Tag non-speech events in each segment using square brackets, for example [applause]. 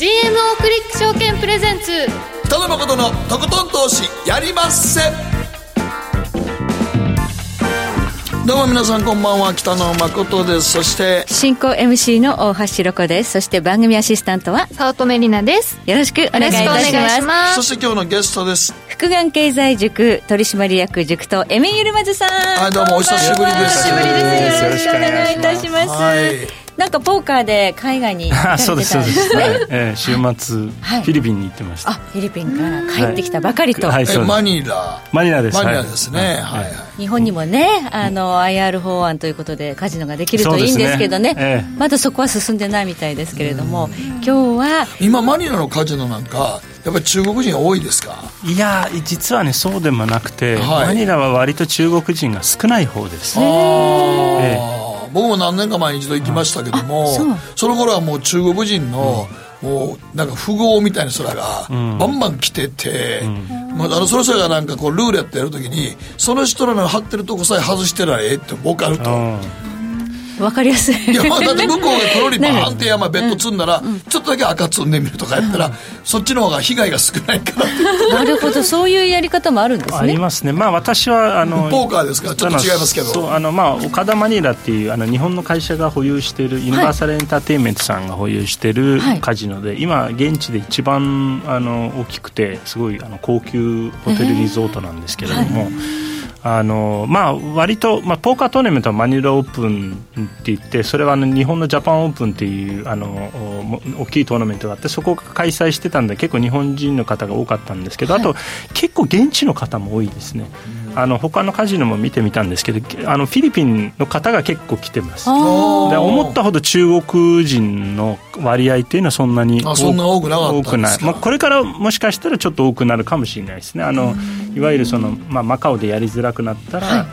GMO クリック証券プレゼンツ。北野誠のとことん投資やりまっせ。どうも皆さんこんばんは北野誠です。そして進行 MC の大橋ロコです。そして番組アシスタントは早乙女里奈です。よろしくお願いいたします。まそして今日のゲストです。福眼経済塾取締役塾とエメユルマズさん。はいどうもお久しぶりです。お久しぶりです。よろしくお願いいたします、はいなんかポーカーで海外に行かれてたんですそうですそうです、ね [laughs] えー週末、はい。フィリピンに行ってました。あフィリピンから帰ってきたばかりと、はい。そうです。えマニラ。マニラです。マニラはいですね。はい。はい。日本にもねあの IR 法案ということでカジノができるといいんですけどね。ねええ。まだそこは進んでないみたいですけれども今日は今マニラのカジノなんかやっぱり中国人多いですか？いや実はねそうでもなくて、はい。マニラは割と中国人が少ない方です。あーえ僕も何年か前に一度行きましたけどもあその頃はもう中国人の、もうなんか富豪みたいな人らがバンバン来てて、まあ、あのそれぞれがなんかこうルーレットやるときにその人らの張ってるとこさえ外してらええって分かると。うん分かりやすい。いやまあだって向こうが黒に [laughs] バーンって山ベッド積んだら、ちょっとだけ赤積んでみるとかやったら、そっちの方が被害が少ないから。ってなるほど。そういうやり方もあるんですありねますね。まあ私はあのポーカーですか？らちょっと違いますけど。あのまあ岡田マニラっていうあの日本の会社が保有してい。るユニバーサルエンターテインメントさんが保有しているはい。カジノで、今現地で一番あの大きくてすごいあの高級ホテルリゾートなんですけれども、あのまあ、割と、まあ、ポーカートーナメントはマニラオープンって言ってそれはあの日本のジャパンオープンっていうあのお大きいトーナメントがあってそこが開催してたんで結構日本人の方が多かったんですけど、あと結構現地の方も多いですね、あの他のカジノも見てみたんですけどあのフィリピンの方が結構来てます。で思ったほど中国人の割合っていうのはそんなにあそんな多くなかったん多くない、まあ、これからもしかしたらちょっと多くなるかもしれないですね。あのいわゆるその、まあ、マカオでやりづらくなったら、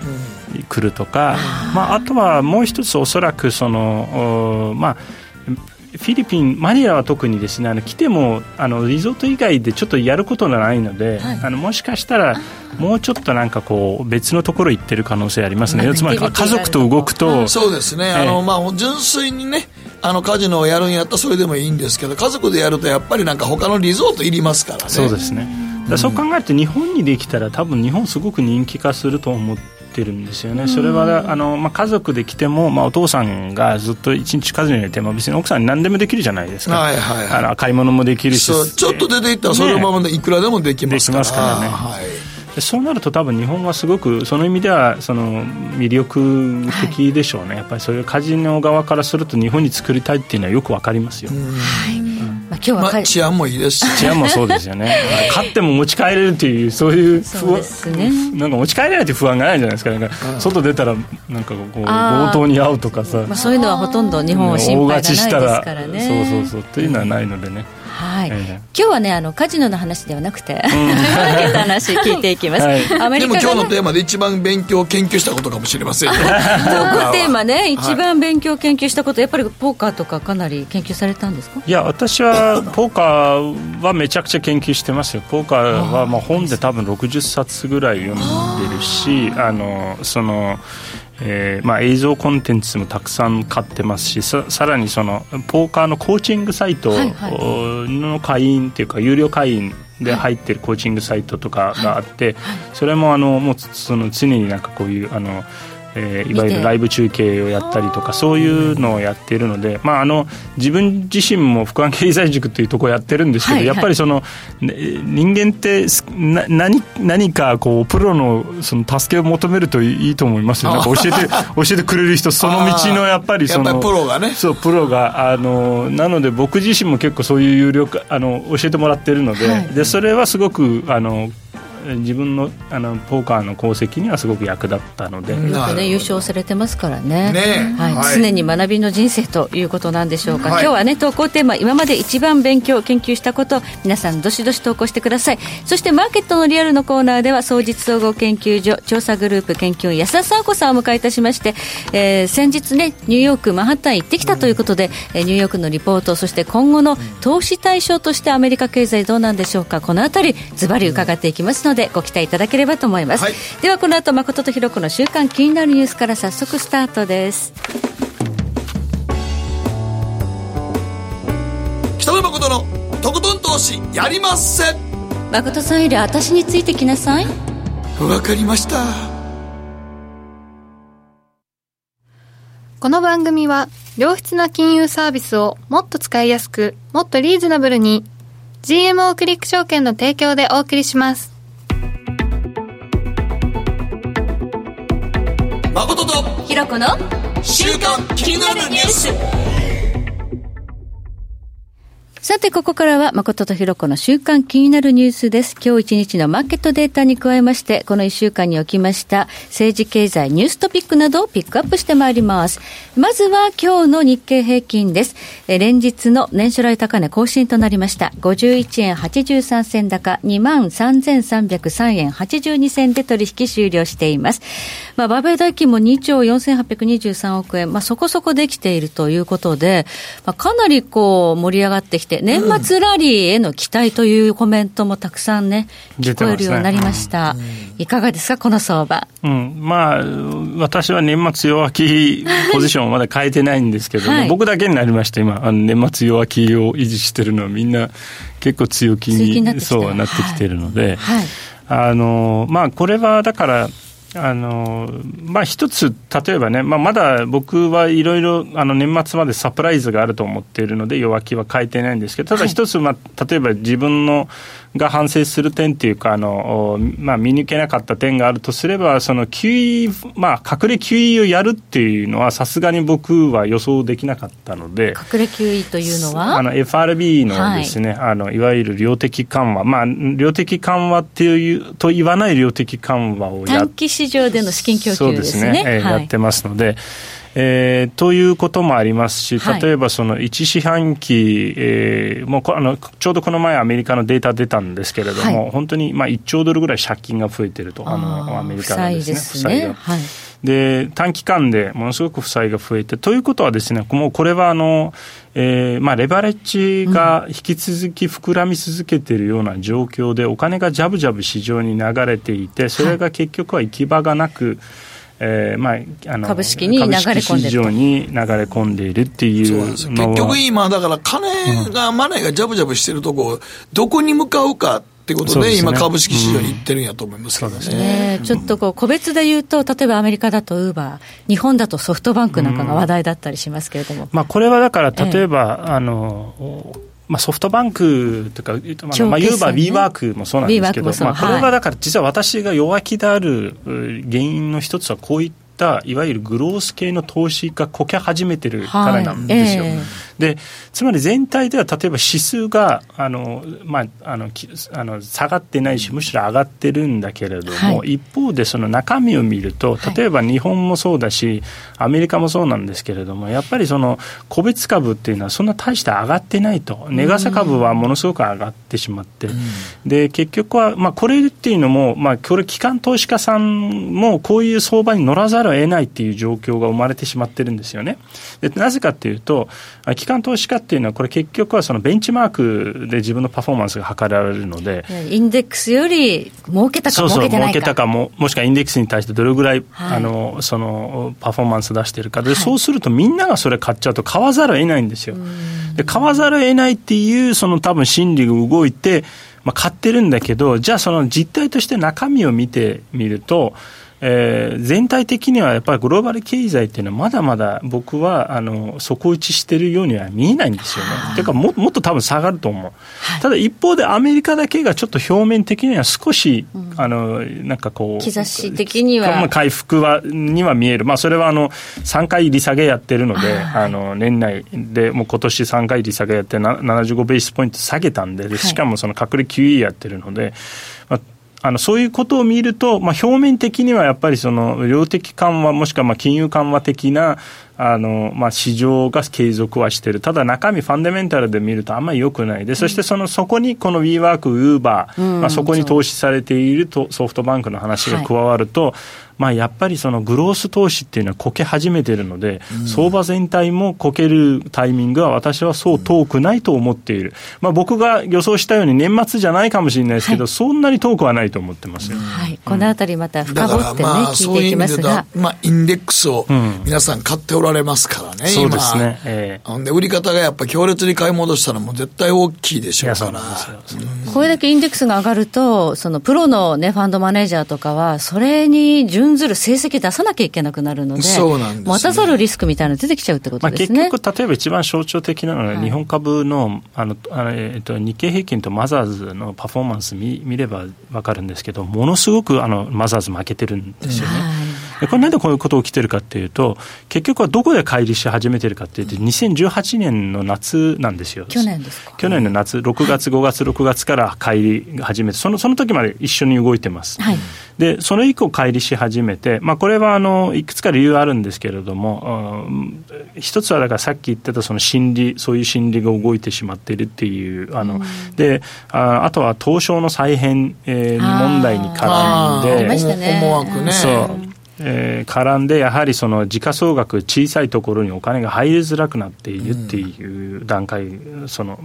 来るとか、まあ、あとはもう一つおそらくその、おまあ、フィリピン、マニラは特にですねあの来てもあのリゾート以外でちょっとやることがないので、あのもしかしたらもうちょっとなんかこう別のところ行ってる可能性ありますね、まあつまり家族と動くと、そうですね、あのまあ、純粋にね、あのカジノをやるんやったらそれでもいいんですけど、家族でやるとやっぱりなんか他のリゾートいりますからね。そうですね、そう考えると日本にできたら多分日本すごく人気化すると思ってるんですよね、それはあの、まあ、家族で来ても、まあ、お父さんがずっと一日カジノにいても別に奥さんに何でもできるじゃないですか、はいはいはい。あの買い物もできるし。そうちょっと出ていったらそのままでいくらでもできますから。できますからね。はい。でそうなると多分日本はすごくその意味ではその魅力的でしょうね、やっぱりそういうカジノ側からすると日本に作りたいっていうのはよくわかりますよ、まあ、今日はかまあ、治安もいいですし。治安もそうですよね。[laughs] 勝っても持ち帰れるっていうそういうそうですね。なんか持ち帰れないって不安がないじゃないですか。なんか外出たらなんかこう強盗に遭うとかさ。まあ、そういうのはほとんど日本は心配がないですからね。そうそうそう。というのはないのでね、はい、ええ。今日はねあのカジノの話ではなくて、マーケットの話聞いていきます、はい。アメでリカが、ね、も今日のテーマで一番勉強研究したことかもしれませんよ。ポーカトークテーマね、はい一番勉強研究したことやっぱりポーカーとかかなり研究されたんですか？いや私は [laughs] ポーカーはめちゃくちゃ研究してますよ。ポーカーはまあ本で多分60冊ぐらい読んでるしあのその、えーまあ、映像コンテンツもたくさん買ってますしささらにそのポーカーのコーチングサイトの会員っていうか有料会員で入ってるコーチングサイトとかがあって、それもあのもうその常になんかこういうあのえーいわゆるライブ中継をやったりとかそういうのをやっているので、まあ、あの自分自身も福安経済塾というところをやってるんですけど、はいはい。やっぱりその、ね人間ってすな何何かこうプロのその助けを求めるといいと思いますよ。なんか教えて [laughs] 教えてくれる人その道のやっぱりそのプロがね。そうプロがあのなので僕自身も結構そういう有料化あの教えてもらってるので,、はい。でそれはすごくあの自分のあのポーカーの功績にはすごく役立ったので、うん。よくね優勝されてますからね。ね。はい。はい。常に学びの人生ということなんでしょうか、はい。今日はね投稿テーマ今まで一番勉強研究したこと皆さんどしどし投稿してください。そしてマーケットのリアルのコーナーでは総実総合研究所調査グループ研究員安田沙子さんをお迎えいたしまして、えー先日ねニューヨークマンハッタン行ってきたということで、えーニューヨークのリポートそして今後の投資対象としてアメリカ経済どうなんでしょうか。このあたりズバリ伺っていきますのでご期待いただければと思います、はい。ではこの後誠とひろ子の週刊気になるニュースから早速スタートです。北野誠のとことん投資やりまっせ。誠さんより私についてきなさい。わかりました。この番組は良質な金融サービスをもっと使いやすくもっとリーズナブルに GMO クリック証券の提供でお送りします誠とひろこの週刊気になるニュースさて、ここからは、誠とひろこの週間気になるニュースです。今日一日のマーケットデータに加えまして、この一週間におきました政治経済ニューストピックなどをピックアップしてまいります。まずは今日の日経平均です。え連日の年初来高値更新となりました。51円83銭高、23,303円82銭で取引終了しています。まあ、バベ代金も2兆4823億円、まあ、そこそこできているということで、まあ、かなりこう盛り上がってきて、年末ラリーへの期待というコメントもたくさんね、聞こえるようになりました。いかがですか、この相場。うん、まあ、私は年末弱気ポジションをまだ変えてないんですけど、はい、僕だけになりました、今、あの年末弱気を維持してるのは、みんな結構強気にそうなってきてるので、はい。はい、あのまあ、これはだから、あのまあ、一つ、例えばね、まあ、まだ僕はいろいろ年末までサプライズがあると思っているので、弱気は変えてないんですけど、ただ一つ、まあ、例えば自分のが反省する点っていうか、あのまあ、見抜けなかった点があるとすれば、その QE、まあ、隠れ QE をやるっていうのは、さすがに僕は予想できなかったので、隠れ QE というのは？あの FRB のですね、はい、あのいわゆる量的緩和、まあ、量的緩和っていうと言わない量的緩和をや短期市場での資金供給ですね。そうですね、えーはい、やってますので。えー、ということもありますし、例えばその1四半期、えー、もうあのちょうどこの前、アメリカのデータ出たんですけれども、はい、本当にまあ1兆ドルぐらい借金が増えてると、あのアメリカのですね、負債が。はい。で短期間でものすごく負債が増えて、ということはですね、もうこれはあの、えーまあ、レバレッジが引き続き膨らみ続けているような状況で、お金がじゃぶじゃぶ市場に流れていて、それが結局は行き場がなく、えーまあ、あの株式に流れ込んでる市場に流れ込んでいるっていう結局今、だから金が、うん、マネーがじゃぶじゃぶしてるとこ、どこに向かうか。ってことで、ね、今、株式市場に行ってるんやと思いますけどね。ねちょっとこう個別で言うと、例えばアメリカだとウーバー、日本だとソフトバンクなんかが話題だったりしますけれども。うん、まあ、これはだから、例えば、えー、あのまあ、ソフトバンクとか、まあ、ユーバー、ビーワークもそうなんですけど、まあ、これはだから、実は私が弱気である原因の一つは、こういったいわゆるグロース系の投資がこけ始めてるからなんですよ。はい。えーでつまり全体では例えば指数があの、まあ、あのあの下がってないしむしろ上がってるんだけれども、はい、一方でその中身を見ると例えば日本もそうだし、アメリカもそうなんですけれどもやっぱりその個別株っていうのはそんな大して上がってないと。値傘株はものすごく上がってしまって、で結局は、まあ、これっていうのも、まあ、これ機関投資家さんもこういう相場に乗らざるを得ないっていう状況が生まれてしまってるんですよね。でなぜかっていうと機関投資家っていうのは、これ結局はそのベンチマークで自分のパフォーマンスが測られるので、インデックスより儲けたか儲けてないか。儲けたかも、もしくはインデックスに対してどれぐらい、はい、あのそのパフォーマンス出してるかで、はい、そうするとみんながそれ買っちゃうと買わざるを得ないんですよ。で買わざるを得ないっていうその多分心理が動いて、まあ、買ってるんだけど、じゃあその実態として中身を見てみると、えー、全体的にはやっぱりグローバル経済っていうのはまだまだ僕はあの底打ちしてるようには見えないんですよね。てい。うかももっと多分下がると思う、はい、ただ一方でアメリカだけがちょっと表面的には少し、うん、あのなんかこう兆し的には。回復はには見える、まあ、それはあの3回利下げやってるので、はい、あの年内でもう今年3回利下げやって75ベースポイント下げたんででしかもその隠れ QE やってるので、まああのそういうことを見ると、まあ、表面的にはやっぱりその量的緩和もしくはまあ金融緩和的なあの、まあ、市場が継続はしている、ただ中身、ファンダメンタルで見るとあんまり良くないで、そしてそのそこにこの WeWork、Uber、まあ、そこに投資されているとソフトバンクの話が加わると、はいまあ、やっぱりそのグロース投資っていうのはこけ始めてるので、うん、相場全体もこけるタイミングは私はそう遠くないと思っている、まあ、僕が予想したように年末じゃないかもしれないですけど、はい、そんなに遠くはないと思ってます、はい、このあたりまた深掘ってね、聞いていきますが、まあ、インデックスを皆さん買っておらられますからね、そうですね。えー、で、売り方がやっぱ強烈に買い戻したらもう絶対大きいでしょうから。これだけインデックスが上がると、そのプロのね、ファンドマネージャーとかは、それに準ずる成績出さなきゃいけなくなるので、そうなんです、ね、渡さるリスクみたいなの出てきちゃうってことですね。まあ、結局、例えば一番象徴的なのは、日本株の、あの、あのえっと、日経平均とマザーズのパフォーマンス見見れば分かるんですけど、ものすごくあのマザーズ負けてるんですよね。うん、これなんでこういうこと起きてるかっていうと、結局はどこで乖離し始めてるかっていうと、2018年の夏なんですよ。去年ですか去年の夏、6月、5月、6月から乖離始めて、そのその時まで一緒に動いてます。はい、で、それ以降乖離し始めて、まあ、これはあのいくつか理由あるんですけれども、うん、一つはだからさっき言ってたその心理、そういう心理が動いてしまっているっていう、あの、うん、であ、あとは東証の再編、えー、問題に絡んで、思惑ね。そう。えー、絡んで、やはりその時価総額、小さいところにお金が入りづらくなっているっていう段階、うん、その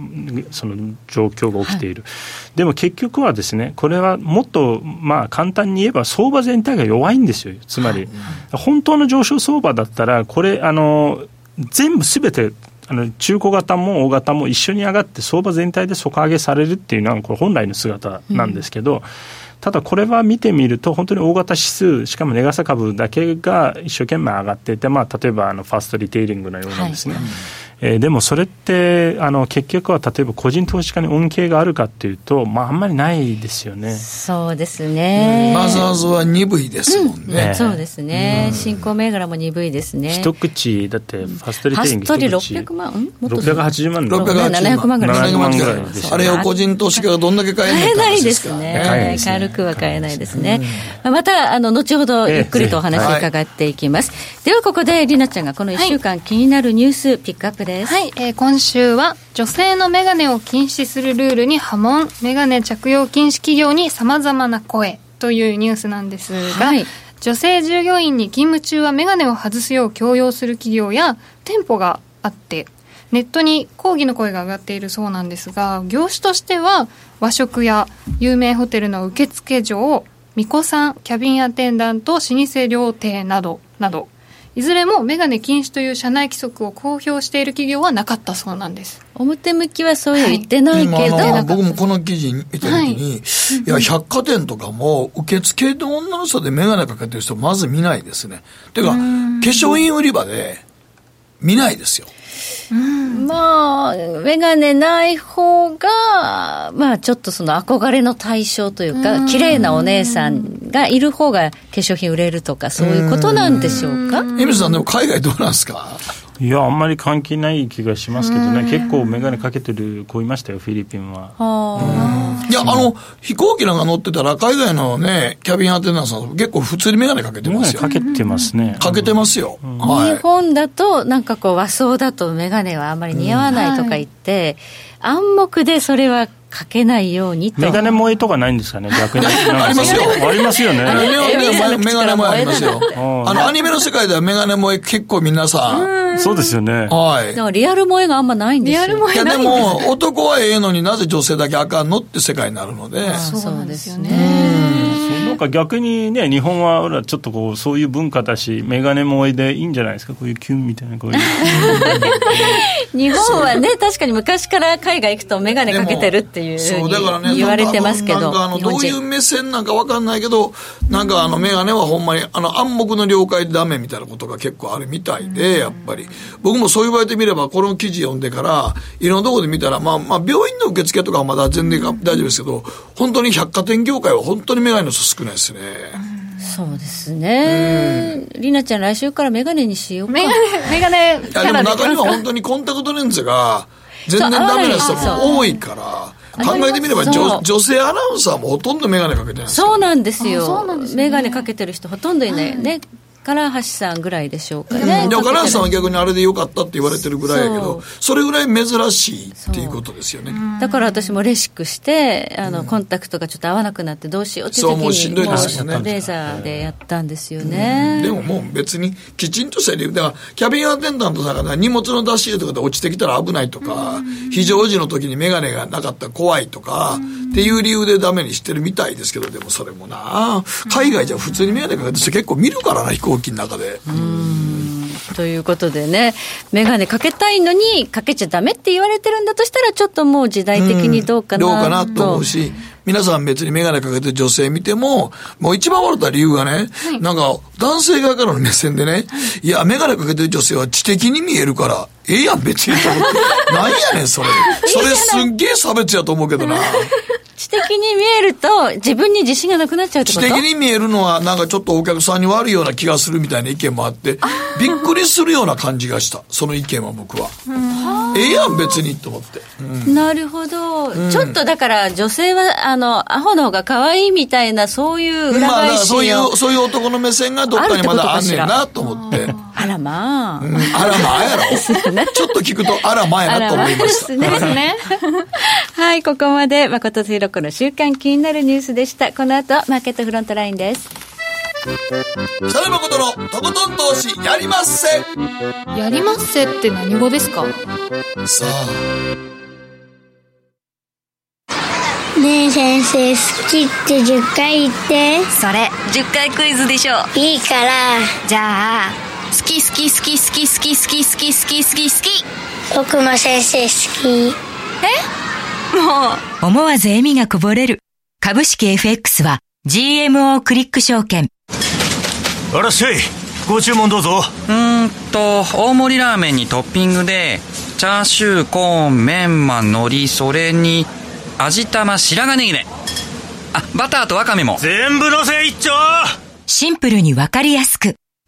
その状況が起きている、はい、でも結局はですね、これはもっと、まあ、簡単に言えば、相場全体が弱いんですよ、つまり、はい、本当の上昇相場だったら、これ、あの全部すべてあの中古型も大型も一緒に上がって相場全体で底上げされるっていうのはこれ本来の姿なんですけど、うんただこれは見てみると、本当に大型指数、しかも値傘株だけが一生懸命上がっていて、まあ、例えばあのファーストリテイリングのようなですね、はい。えー、でもそれってあの結局は例えば個人投資家に恩恵があるかっていうと、まあ、あんまりないですよね。そうですね、マザーズは鈍いですもんね、うん、そうですね、うん、新興銘柄も鈍いですね。一口だってファストリテイリング一口。600万？もっと680万700万？ぐらい。700万ぐらいあれを個人投資家がどんだけ買えない買えないですね。軽くは買えないですね、うん、またあの後ほどゆっくりとお話伺っていきます、えー、ではここでりなちゃんがこの1週間気になるニュースピックアップです。はい、えー、今週は女性のメガネを禁止するルールに波紋メガネ着用禁止企業にさまざまな声というニュースなんですが、はい、女性従業員に勤務中はメガネを外すよう強要する企業や店舗があってネットに抗議の声が上がっているそうなんですが業種としては和食や有名ホテルの受付嬢巫女さんキャビンアテンダント老舗料亭などなどいずれもメガネ禁止という社内規則を公表している企業はなかったそうなんです。表向きはそういう言ってないけど、はい、僕もこの記事見たときに、はい、いや、百貨店とかも受付の女の人でメガネかけてる人まず見ないですね。ていうか、化粧品売り場で見ないですよ。うん、まあ、眼鏡ない方が、まあ、ちょっとその憧れの対象というか、綺麗なお姉さんがいる方が化粧品売れるとか、そういうことなんでしょうか？エミさん、でも海外どうなんですか？いや、あんまり関係ない気がしますけどね、結構眼鏡かけてる子いましたよ、フィリピンは。いや、あの、飛行機なんか乗ってたら、海外のね、キャビンアテンダントさん、結構普通に眼鏡かけてますよ。かけてますね。かけてますよ。はい、日本だと、なんかこう、和装だと眼鏡はあんまり似合わないとか言って、暗黙でそれはかけないようにと。メガネ萌えとかないんですかね、逆に。[laughs] ありますよ。ありますよね。メガネ萌えありますよ。あの、アニメの世界ではメガネ萌え結構皆さん。そうですよね。はい。だからリアル萌えがあんまないんですよ。リアル萌えいや、でも、男はええのになぜ女性だけあかんのって世界になるので。そうですよね。なんか逆にね、日本はちょっとこう、そういう文化だし、メガネ萌えでいいんじゃないですか、こういうキュンみたいな、こういう。[laughs] 日本はね、確かに昔から海外行くとメガネかけてるっていうそうだからね言われてますけど、なんかあのどういう目線なんか分かんないけど、なんかあの眼鏡はほんまにあの暗黙の了解でダメみたいなことが結構あるみたいで、やっぱり。僕もそう言われてみれば、この記事読んでから、いろんなところで見たら、まあ、まあ、病院の受付とかはまだ全然大丈夫ですけど、本当に百貨店業界は本当に眼鏡の人少ないですね。そうですね。りなちゃん、来週から眼鏡にしようか。眼鏡、眼鏡。いや、でも中には本当にコンタクトレンズが全然ダメな人も多いから。考えてみれば女女性アナウンサーもほとんど眼鏡かけてないそうなんですよ。眼鏡かけてる人ほとんどいないね。唐橋さんぐらいでしょうかね。でも唐橋さんは逆にあれでよかったって言われてるぐらいやけど、それぐらい珍しいっていうことですよね。だから私もレシックして、あの、コンタクトがちょっと合わなくなってどうしようって時に、もうしんどいですよね。レーザーでやったんですよね。でももう別にきちんとした理由では、キャビンアテンダントさんが荷物の出し入れとかで落ちてきたら危ないとか、非常時の時に眼鏡がなかったら怖いとか、っていう理由でダメにしてるみたいですけど、でもそれもな、海外じゃ普通に眼鏡かけて結構見るからな、飛行機の中で。ということでね、メガネかけたいのに、かけちゃダメって言われてるんだとしたら、ちょっともう時代的にどうかな、うん、どうかなと思うし、皆さん別にメガネかけてる女性見ても、もう一番笑った理由がね、はい、なんか男性側からの目線でね、いや、メガネかけてる女性は知的に見えるから、ええやん別にと思って。[laughs] なんやねんそれ。それすんげえ差別やと思うけどな。[laughs] 知的に見えると、自分に自信がなくなっちゃうってこと？知的に見えるのは、なんかちょっとお客さんに悪いような気がするみたいな意見もあって、びっくりするような感じがした。その意見は僕は。ええやん、別にと思って。うん、なるほど、うん、ちょっとだから、女性は、あの、アホの方が可愛いみたいな、そういう裏返し、まあ、そういう、そういう男の目線がどっかにまだあんねんなと思って。あらまあ。うん、あらまあやろ。ちょっと聞くと、あらまあやなと思いました。ですね。はい、ここまで、誠弘子の週刊気になるニュースでした。この後、マーケットフロントラインです。北野誠のとことん投資やりまっせやりまっせって何語ですか？さあねえ先生好きって10回言ってそれ10回クイズでしょいいからじゃあ好き好き好き好き好き好き好き好き好き好き。僕も先生好き。え？もう。思わず笑みがこぼれる。株式 FX は GMO クリック証券。あらっしゃい。ご注文どうぞ。うんと大盛りラーメンにトッピングでチャーシューコーンメンマ海苔それに味玉白髪ネギねあバターとワカメも。全部のせ一丁シンプルにわかりやすく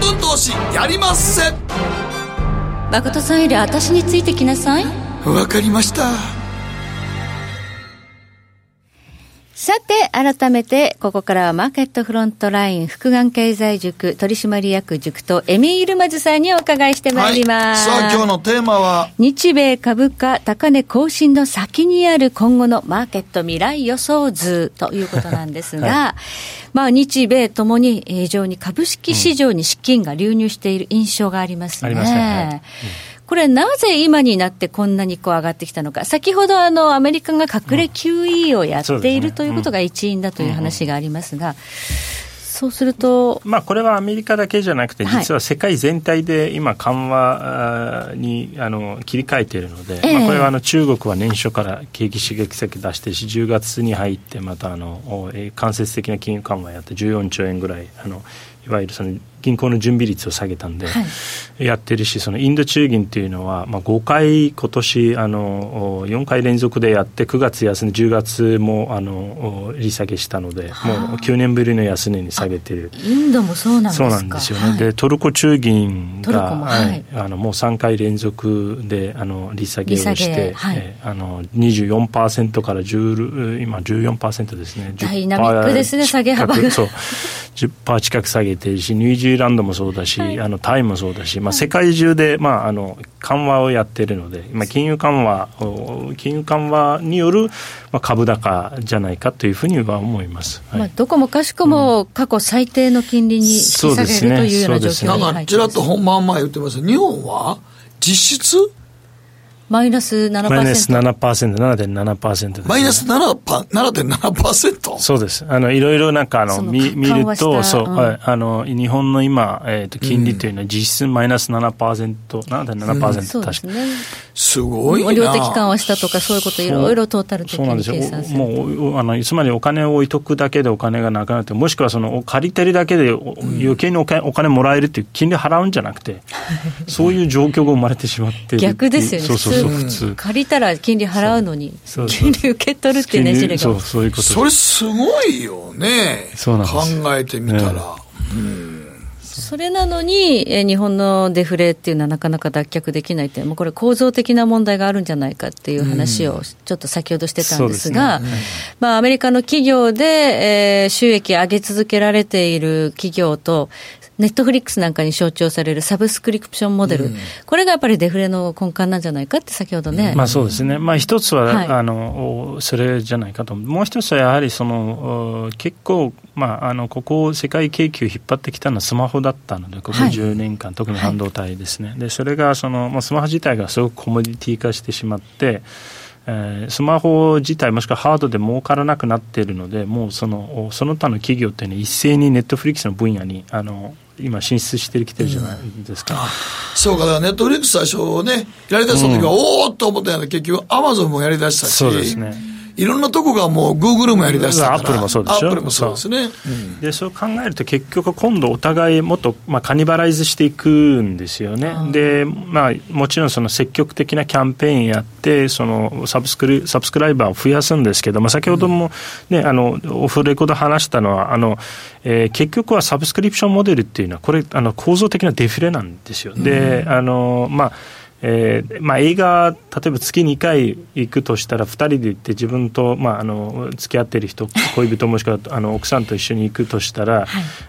とことん投資やりまっせ。誠さんより私についてきなさい。わかりましたさて、改めて、ここからはマーケットフロントライン、福眼経済塾取締役塾とエミールマズさんにお伺いしてまいります。はい、さあ、今日のテーマは？日米株価高値更新の先にある今後のマーケット未来予想図ということなんですが、[laughs] はい、まあ、日米ともに非常に株式市場に資金が流入している印象がありますね。ありますね。はいうんこれ、なぜ今になってこんなにこう上がってきたのか、先ほどあのアメリカが隠れ QE をやっているということが一因だという話がありますが。そうすると、まあ、これはアメリカだけじゃなくて、実は世界全体で今、緩和にあの切り替えているので、えー、まあ、これはあの中国は年初から景気刺激策出してし、10月に入って、またあの間接的な金融緩和やって、14兆円ぐらい、あのいわゆるその銀行の準備率を下げたんで、やってるし、そのインド中銀というのは、まあ、5回、今年あの4回連続でやって、9月安値、10月もあの利下げしたので、もう9年ぶりの安値に下げてる、インドもそうなんですそうなんですよね、はい、でトルコ中銀が、はい、あのもう3回連続であの利下げをして、はい。えー、あの24%から10今14%ですね、ダイナミックですね、下げ幅が。そう。10%近く下げてるし、ニュージーランドもそうだし、はい、あのタイもそうだし、まあ、世界中で、まあ、あの緩和をやってるので、まあ、金融緩和金融緩和による、まあ、株高じゃないかというふうには思います、はい、まあ、どこもかしこも過去最低の金利に引き下げる、うん、というような状況に入ってます、ね、ちらっと本番前言ってます日本は実質マイナス7%。マイナス7%、7.7%です、ね。マイナス 7.7%? そうです。あの、いろいろなんか、あの、見見ると、そう、あの、日本の今、えっ、ー、と、金利というのは実質マイナス7%、7.7%、うん、確か。ね、すごいな。量的緩和したとか、そういうこといろいろトータル的に計算する。もう、あの、つまりお金を置いとくだけでお金がなくなって、もしくはその、借りてるだけで余計にお金お金もらえるっていう金利払うんじゃなくて、そういう状況が生まれてしまって逆ですよね。そうそうそう、普通。借りたら金利払うのに、金利受け取るっていうねじれが。そう、そういうことそれすごいよね。そうなんです。考えてみたら。ね、うんそれなのに、え日本のデフレっていうのはなかなか脱却できないって、もうこれ、構造的な問題があるんじゃないかっていう話をちょっと先ほどしてたんですが、うんね、まあ、アメリカの企業で、えー、収益上げ続けられている企業と、ネットフリックスなんかに象徴されるサブスクリプションモデル、うん、これがやっぱりデフレの根幹なんじゃないかって先ほどね。まあそうですね。まあ一つは、はい、あの、それじゃないかと。もう一つはやはりその、結構、まあ、あの、ここ世界景気を引っ張ってきたのはスマホだったので、ここ10年間、はい、特に半導体ですね。はい、で、それがその、まあ、スマホ自体がすごくコモディティ化してしまって、えー、スマホ自体もしくはハードで儲からなくなっているのでもうそのその他の企業っていうのは一斉にネットフリックスの分野にあの今進出してきてるじゃないですか、うん、そうか。だからネットフリックス最初ねやりだした時は、うん、おおっと思ったような結局アマゾンもやりだしたし。そうですねいろんなとこがもう、グーグルもやりだしたから、アップルもそうでしょ、アップルもそうですね。でそう考えると、結局、今度、お互いもっと、まあ、 cannibalize していくんですよね、でまあ、もちろんその積極的なキャンペーンやって、そのサブスクリ subscriber を増やすんですけど、まあ、先ほども、ね、あのオフレコで話したのは、あのえー、結局はサブスクリプションモデルっていうのは、これ、あの構造的なデフレなんですよ。であのまあえーまあ、映画、例えば月2回行くとしたら、2人で行って、自分と、まあ、あの付き合っている人、[laughs] 恋人もしくはあの奥さんと一緒に行くとしたら、はい、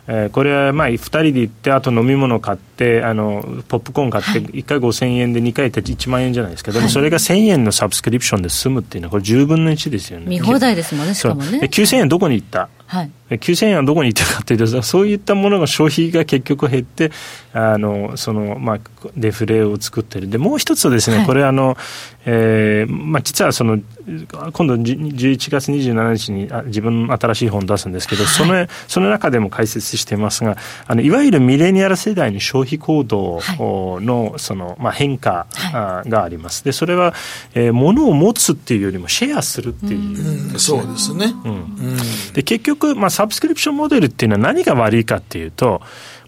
えー、これはまあ2人で行って、あと飲み物買って、あのポップコーン買って、1回5000円で2回行って1万円じゃないですか、でもそれが1000円のサブスクリプションで済むっていうのは、これ、10分の1ですよね。見放題ですもんね、しかもね。9000円どこに行った？はい、9000円はどこに行ってるかというと、そういったものが消費が結局減って、あのそのまあ、デフレを作ってる、でもう一つはですね、はい、これあの、えーまあ、実はその今度11月27日に自分の新しい本を出すんですけど、はい、そのその中でも解説していますがあのいわゆるミレニアル世代の消費行動のその、まあ、変化があります、でそれは、えー、物を持つっていうよりもシェアするっていう、うん、そうですね、うん、で結局、まあ、サブスクリプションモデルっていうのは何が悪いかっていうと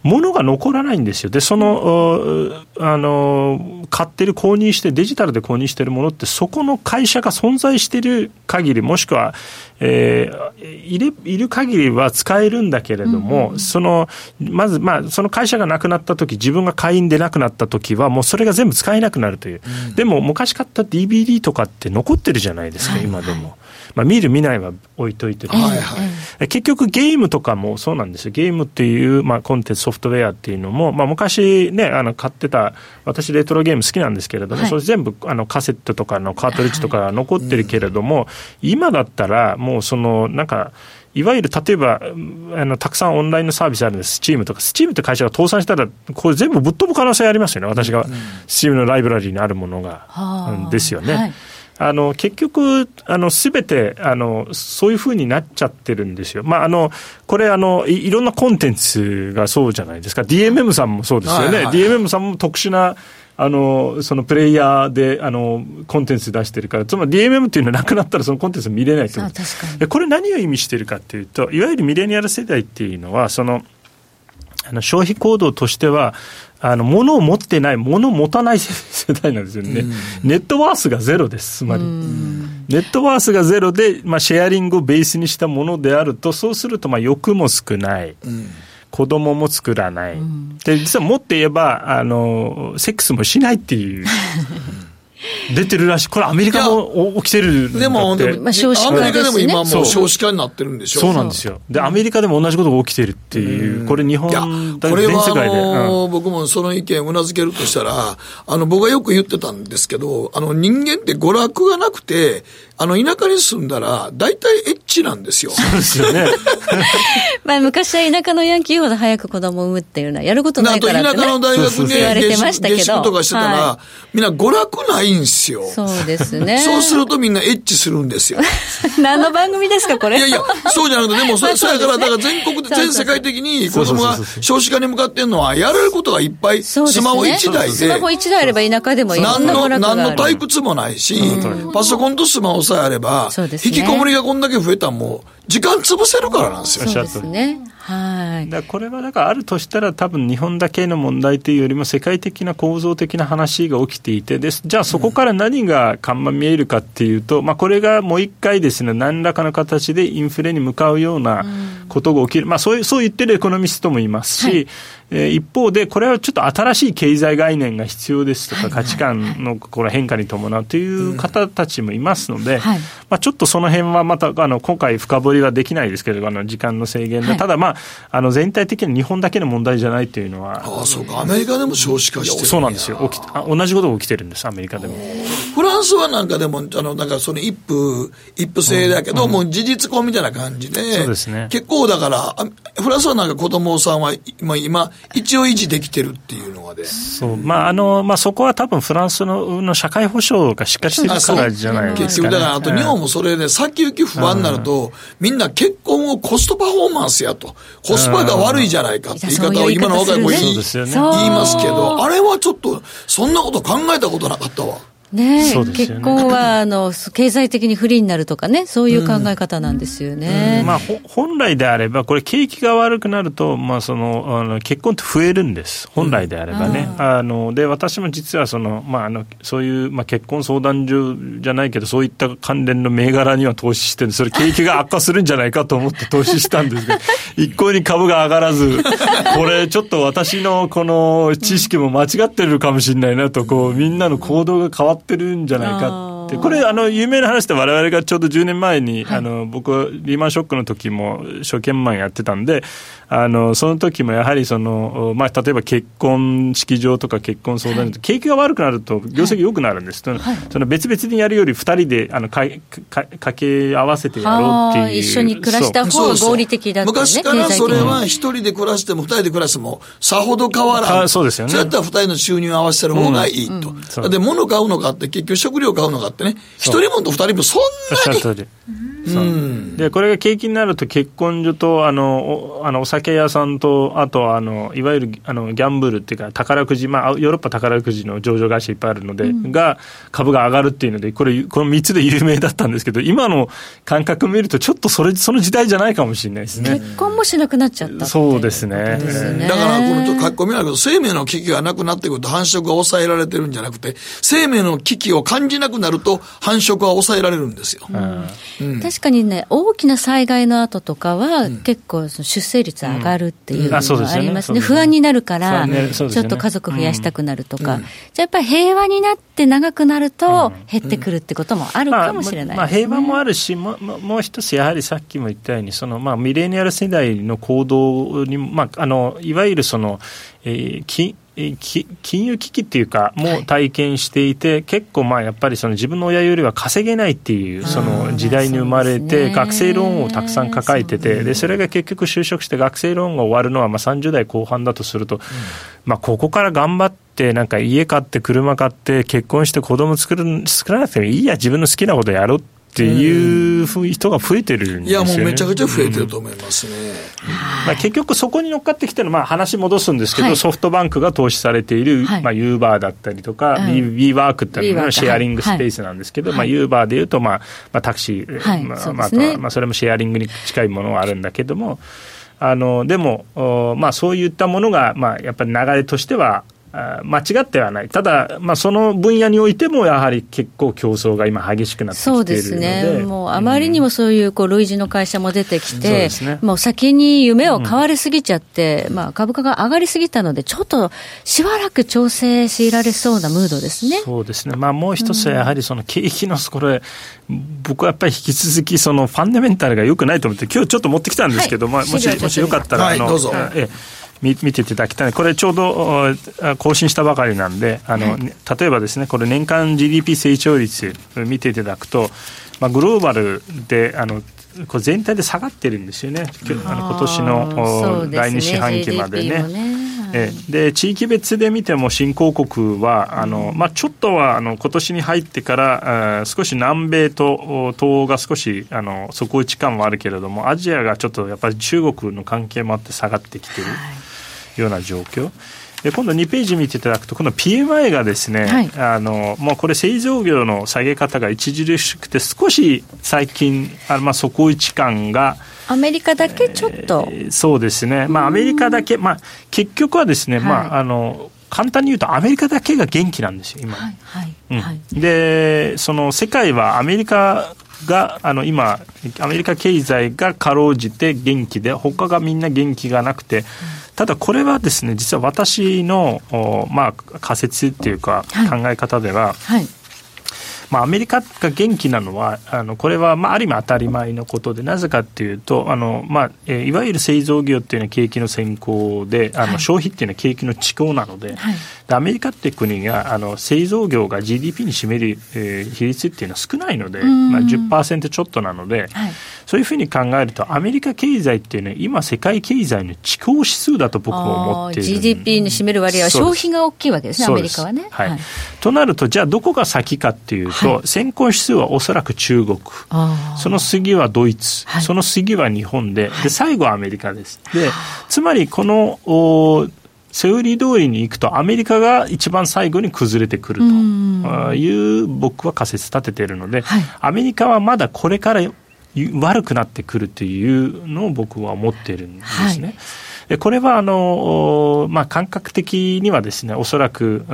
物が残らないんですよ。で、その、あの、買ってる、購入して、デジタルで購入してるものって、そこの会社が存在している限り、もしくは、えー、いる、いる限りは使えるんだけれども、うん、その、まず、まあ、その会社がなくなった時、自分が会員でなくなった時は、もうそれが全部使えなくなるという。うん、でも、昔買った DVD とかって残ってるじゃないですか、今でも。まあ、見る見ないは置いといてですね、はいはい、結局ゲームとかもそうなんですよ。ゲームっていう、まあ、コンテンツソフトウェアっていうのも、まあ、昔ね、あの、買ってた、私レトロゲーム好きなんですけれども、はい、それ全部、あの、カセットとかのカートリッジとか残ってるけれども、はいうん、今だったら、もうその、なんか、いわゆる例えばあの、たくさんオンラインのサービスあるんです、スチームとか、スチームって会社が倒産したら、これ全部ぶっ飛ぶ可能性ありますよね、私が、スチームのライブラリーにあるものが、うん、ですよね。はいあの結局、すべてあのそういうふうになっちゃってるんですよ。まあ、あのこれあのい、いろんなコンテンツがそうじゃないですか、DMM さんもそうですよね、はいはい、DMM さんも特殊なあのそのプレイヤーであのコンテンツ出してるから、つまり DMM っていうのはなくなったら、そのコンテンツ見れないと。これ、何を意味してるかっていうと、いわゆるミレニアル世代っていうのは、そのあの消費行動としては、あの、物を持ってない、物を持たない世代なんですよね。うん、ネットワースがゼロです、つまり。ネットワースがゼロで、まあ、シェアリングをベースにしたものであると、そうすると、まあ、欲も少ない。うん子供も作らない、で実はもっと言えばあのセックスもしないっていう [laughs] 出てるらしい。これアメリカも起きてるでも、でも、まあ、少子化、ね、アメリカでも今もう少子化になってるんでしょ？そうなんですよ。で、アメリカでも同じことが起きてるっていう、これ日本、これはあの、うん、僕もその意見をうなずけるとしたら、あの、僕はよく言ってたんですけど、あの、人間って娯楽がなくて、あの、田舎に住んだら、大体エッチなんですよ。そうですよね。[laughs] まあ、昔は田舎のヤンキーほど早く子供を産むっていうのは、やることないからって、ね、田舎の大学で言われてましたけど。下宿とかしてたら、はい、みんな娯楽ないんですよ。そうですね。[laughs] そうするとみんなエッチするんですよ。[laughs] 何の番組ですか、これ？いやいや、そうじゃなくて、でもそ、[laughs] そうやから、だから全国で、全世界的に子供が少子化に向かってるのは、やれることがいっぱい、スマホ1台で。スマホ1台あれば田舎でもいろんな娯楽がある。何の退屈もないし、パソコンとスマホさえあれば、ね、引きこもりがこんだけ増えたらもう、時間潰せるからなんですよ。そうですね。はい。だこれはだからあるとしたら多分日本だけの問題というよりも世界的な構造的な話が起きていてです。じゃあそこから何が看板見えるかっていうと、まあこれがもう一回ですね、何らかの形でインフレに向かうようなことが起きる。まあそういう、そう言ってるエコノミストもいますし、はいえー、一方で、これはちょっと新しい経済概念が必要ですとか、価値観のこの変化に伴うという方たちもいますので、まあ、ちょっとその辺はまたあの今回、深掘りはできないですけど、あの時間の制限で、ただ、まあ、あの全体的に日本だけの問題じゃないというのは、ああそうか、アメリカでも少子化してるそうなんですよ。起きあ、同じことが起きてるんです、アメリカでも。フランスはなんかでも、あのなんかその一夫、一夫制だけど、うん、もう事実婚みたいな感じで、そうですね、結構だから、フランスはなんか子供さんは今、今一応維持できてるっていうのがで。そう。まあ、あの、まあ、そこは多分フランスのの社会保障がしっかりしてるからじゃないですか、ね、結局、だから、あと日本もそれで、先行き不安になると、みんな結婚をコストパフォーマンスやと。コスパが悪いじゃないかって言い方を今の若い子言い,、言いますけど、あれはちょっと、そんなこと考えたことなかったわ。ね、ね、結婚はあの経済的に不利になるとかね、そういう考え方なんですよね。うん。うん、まあ、本来であれば、これ、景気が悪くなると、まあ、そのあの結婚って増えるんです、本来であればね。うん、あので私も実はその、まあ、あのそういう、まあ、結婚相談所じゃないけど、そういった関連の銘柄には投資してるそれ、景気が悪化するんじゃないかと思って [laughs] 投資したんですけど、一向に株が上がらず、これ、ちょっと私のこの知識も間違ってるかもしれないなと、こうみんなの行動が変わってってるんじゃないかって、これ、あの、有名な話で、われわれがちょうど10年前に、はい、あの、僕はリーマンショックの時も、証券マンやってたんで、あの、その時もやはりその、まあ、例えば結婚式場とか結婚相談所、はい、景気が悪くなると業績良くなるんです。はい、その別々にやるより2人で、あの、かか掛け合わせてやろうっていう。一緒に暮らした方が合理的だった、ね、昔からそれは1人で暮らしても2人で暮らしても、さほど変わらん。そうですよね。そうやったら2人の収入を合わせる方がいいと。うんうん、で、物買うのかって結局食料買うのかってね、1人分と2人分そんなに。[laughs] うん、でこれが景気になると結婚所とあのおあのお酒屋さんとあとあのいわゆるあのギャンブルっていうか宝くじ、まあ、ヨーロッパ宝くじの上場会社いっぱいあるので、うん、が株が上がるっていうのでこれこの3つで有名だったんですけど今の感覚を見るとちょっとそれその時代じゃないかもしれないですね。結婚もしなくなっちゃったそうですね、ね、だからこの書き込みなんだけど生命の危機がなくなってくると繁殖が抑えられてるんじゃなくて生命の危機を感じなくなると繁殖は抑えられるんですよ、うん、確かにね大きな災害の後とかは、結構出生率上がるっていうのがありますね、不安になるから、ちょっと家族増やしたくなるとか、じゃあやっぱり平和になって長くなると、減ってくるってこともあるかもしれない、ね。まあ、平和もあるし、ももう一つ、やはりさっきも言ったように、そのまあ、ミレニアル世代の行動に、まあ、あのいわゆるその、えー、き金融危機っていうか、もう体験していて、結構まあやっぱりその自分の親よりは稼げないっていうその時代に生まれて、学生ローンをたくさん抱えてて、でそれが結局就職して学生ローンが終わるのはまあ30代後半だとすると、まあここから頑張って、なんか家買って車買って結婚して子供作る作らなくてもいいや自分の好きなことやろうっていう人が増えてるんですよ、ね、いや、もうめちゃくちゃ増えてると思いますね。まあ、結局、そこに乗っかってきてる、まあ、話戻すんですけど、はい、ソフトバンクが投資されている、はい、まあ、ユーバーだったりとか、はい、ーワークっていうのはシェアリングスペースなんですけど、はい、まあ、ユーバーでいうと、まあまあ、タクシー、はい。まあまあ、ね、まあ、それもシェアリングに近いものはあるんだけども、あのでも、まあ、そういったものが、まあ、やっぱり流れとしては間違ってはない、ただ、まあ、その分野においても、やはり結構競争が今、激しくなってきているそうですね、もうあまりにもそういうこう類似の会社も出てきて、うん。ね、もう先に夢を買われすぎちゃって、うん、まあ、株価が上がりすぎたので、ちょっとしばらく調整強いられそうなムードですね。そうですね、まあ、もう一つはやはりその景気の、これ、僕はやっぱり引き続き、そのファンダメンタルがよくないと思って、今日ちょっと持ってきたんですけど、はい、まあ、もしもしよかったら、はい、どうぞ。ええ見ていただきたい、これちょうど更新したばかりなんで、あの、はい、例えばですね、これ年間 GDP 成長率見ていただくと、まあ、グローバルであのこれ全体で下がってるんですよね、あの今年の、ね、第2四半期までね。ねえで地域別で見ても新興国はあの、まあ、ちょっとはあの今年に入ってからあ少し南米と東欧が少しあの底打ち感はあるけれどもアジアがちょっとやっぱり中国の関係もあって下がってきてる。はいような状況。で今度2ページ見ていただくと、この PMI がですね、はい、あのもうこれ、製造業の下げ方が著しくて、少し最近、あまあ、底打ち感が。アメリカだけちょっと、えー、そうですね、まあ、アメリカだけ、まあ、結局はですね、はい、まあ、あの簡単に言うと、アメリカだけが元気なんですよ、今。はいはいうん、で、その世界はアメリカがあの今アメリカ経済がかろうじて元気で他がみんな元気がなくて、ただこれはですね実は私のまあ仮説っていうか考え方では、はいはいまあ、アメリカが元気なのは、あのこれはまあある意味当たり前のことで、なぜかっていうと、あのまあえいわゆる製造業っていうのは景気の先行で、あの消費っていうのは景気の遅行なので、はい、でアメリカっていう国があの製造業が GDP に占める、えー、比率っていうのは少ないので、まあ、10%ちょっとなので、はい、そういうふうに考えると、アメリカ経済っていうのは、今、世界経済の遅行指数だと僕も思っている GDP に占める割合は消費が大きいわけですね、アメリカはね。はい、はい、となると、じゃあ、どこが先かっていうと、はい、先行指数はおそらく中国、その次はドイツ、はい、その次は日本で、で最後はアメリカです。でつまりこのおセオリー通りに行くと、アメリカが一番最後に崩れてくるという僕は仮説立てているので、はい、アメリカはまだこれから悪くなってくるというのを僕は思っているんですね。はいこれはあの、まあ、感覚的にはですね、おそらく、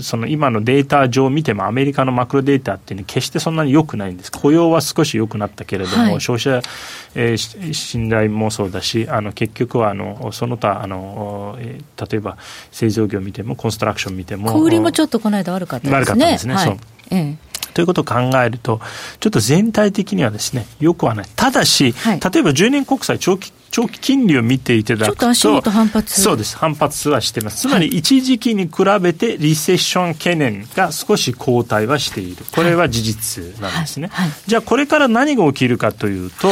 その今のデータ上見ても、アメリカのマクロデータっていうのは決してそんなに良くないんです。雇用は少し良くなったけれども、はい、消費者、えー、信頼もそうだし、あの結局はあのその他あの、えー、例えば製造業見ても、コンストラクション見ても。小売りもちょっとこの間悪かったですね。悪かったですね。はい、そう。ええということを考えると、ちょっと全体的にはですね、よくはない。ただし、はい、例えば10年国債長期長期金利を見ていただくと、ちょっと反発そうです、反発はしています。つまり、一時期に比べてリセッション懸念が少し後退はしている。これは事実なんですね。はいはい、じゃあ、これから何が起きるかというと、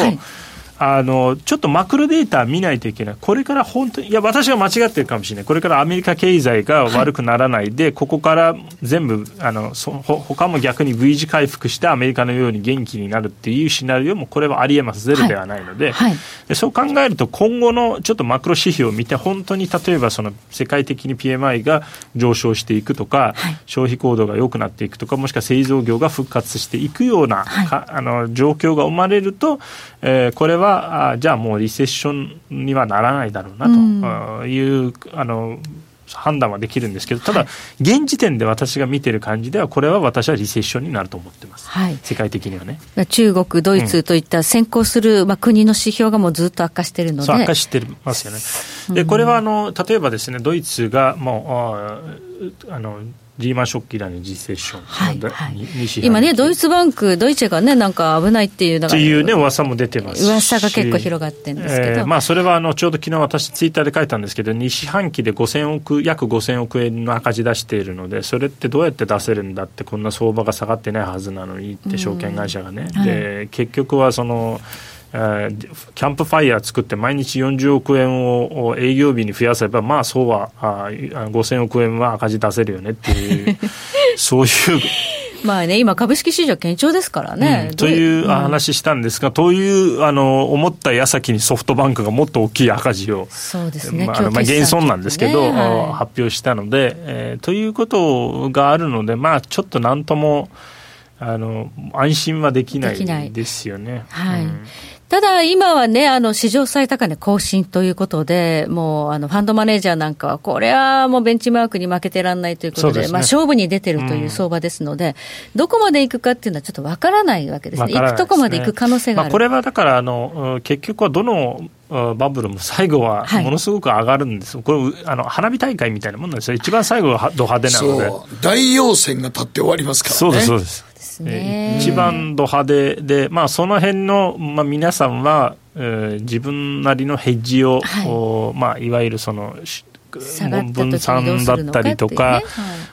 あの、ちょっとマクロデータ見ないといけない。これから本当に、いや、私は間違ってるかもしれない。これからアメリカ経済が悪くならないで、はい、ここから全部、あの、そほ他も逆に V 字回復してアメリカのように元気になるっていうシナリオも、これはありえます。ゼロではないので、はいはい、でそう考えると、今後のちょっとマクロ指標を見て、本当に例えばその世界的に PMI が上昇していくとか、消費行動が良くなっていくとか、もしくは製造業が復活していくような、あの状況が生まれると、えー、これはあじゃあもうリセッションにはならないだろうなという、うん、あの判断はできるんですけど、ただ、現時点で私が見てる感じでは、これは私はリセッションになると思ってます、はい、世界的にはね。中国、ドイツといった先行する、まあ、国の指標がもうずっと悪化してるので。悪化してますよね。で、これはあの例えばですね、ドイツがもうあのリーマンショック以来の実セッション、はいはい、今ね、ドイツバンク、ドイツがね、なんか危ないっていうのが、っていうね、噂も出てます噂が結構広がってるんですけど、えー、まあ、それはあのちょうど昨日私、ツイッターで書いたんですけど、2四半期で5000億、約5000億円の赤字出しているので、それってどうやって出せるんだって、こんな相場が下がってないはずなのにって、証券会社がね。で結局はそのえー、キャンプファイヤー作って毎日40億円を営業日に増やせば、まあそうはあ5000億円は赤字出せるよねっていう、そういう。[laughs] まあね、今、株式市場堅調ですからね。うん、という話したんですが、うん、というあの思った矢先にソフトバンクがもっと大きい赤字を、そうですね、まあ、まあ、減損なんですけど、ねはい、発表したので、えー、ということがあるので、まあ、ちょっとなんとも。あの安心はできないですよね。はい、うんただ、今はね、あの、史上最高値更新ということで、もう、あの、ファンドマネージャーなんかは、これはもうベンチマークに負けてらんないということで、でね、まあ、勝負に出てるという相場ですので、うん、どこまで行くかっていうのはちょっとわからないわけですね。すね。行くとこまで行く可能性がある。まあ、これはだから、あの、結局はどの、バブルも最後はものすごく上がるんです、はい、これあの花火大会みたいなもんなんですよ、一番最後がド派手なので、大陽線が立って終わりますからね。そうですそうですね、一番ド派手で、まあ、その辺の、まあ、皆さんは、えー、自分なりのヘッジを、はい。まあ、いわゆるその分散だったりとか、ねはい、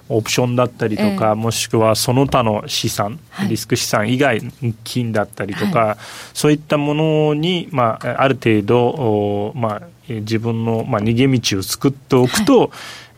オプションだったりとか、えー、もしくはその他の資産、はい、リスク資産以外、金だったりとか、はい、そういったものに、まあ、ある程度、まあ、自分の、まあ、逃げ道を作っておくと、はい、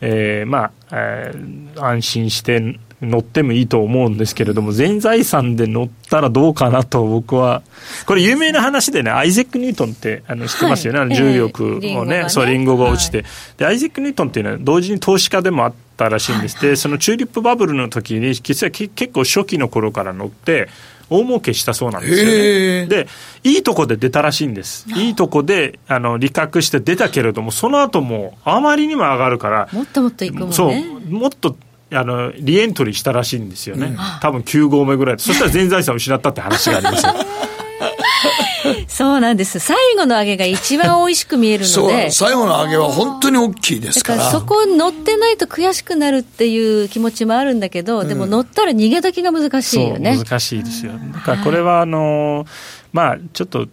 えー、まあ、えー、安心して乗ってもいいと思うんですけれども、全財産で乗ったらどうかなと僕は、これ有名な話でね、アイゼック・ニュートンってあの知ってますよね、はい、重力をね、えー、そう、リンゴが落ちて、はい、で、アイゼック・ニュートンっていうのは同時に投資家でもあったらしいんです。はい、で、そのチューリップバブルの時に、実は結構初期の頃から乗って、大儲けしたそうなんですよね。で、いいとこで出たらしいんです。いいとこで、あの、利確して出たけれども、その後も、あまりにも上がるから、もっともっといくもんね。そう、もっとあのリエントリーしたらしいんですよね、うん、多分9合目ぐらいそしたら全財産を失ったって話がありますよ [laughs] そうなんです。最後の揚げが一番美味しく見えるので。最後の揚げは本当に大きいですから。だからそこ乗ってないと悔しくなるっていう気持ちもあるんだけど、うん、でも乗ったら逃げ時が難しいよね。難しいですよ。だからこれはあの、まあちょっと、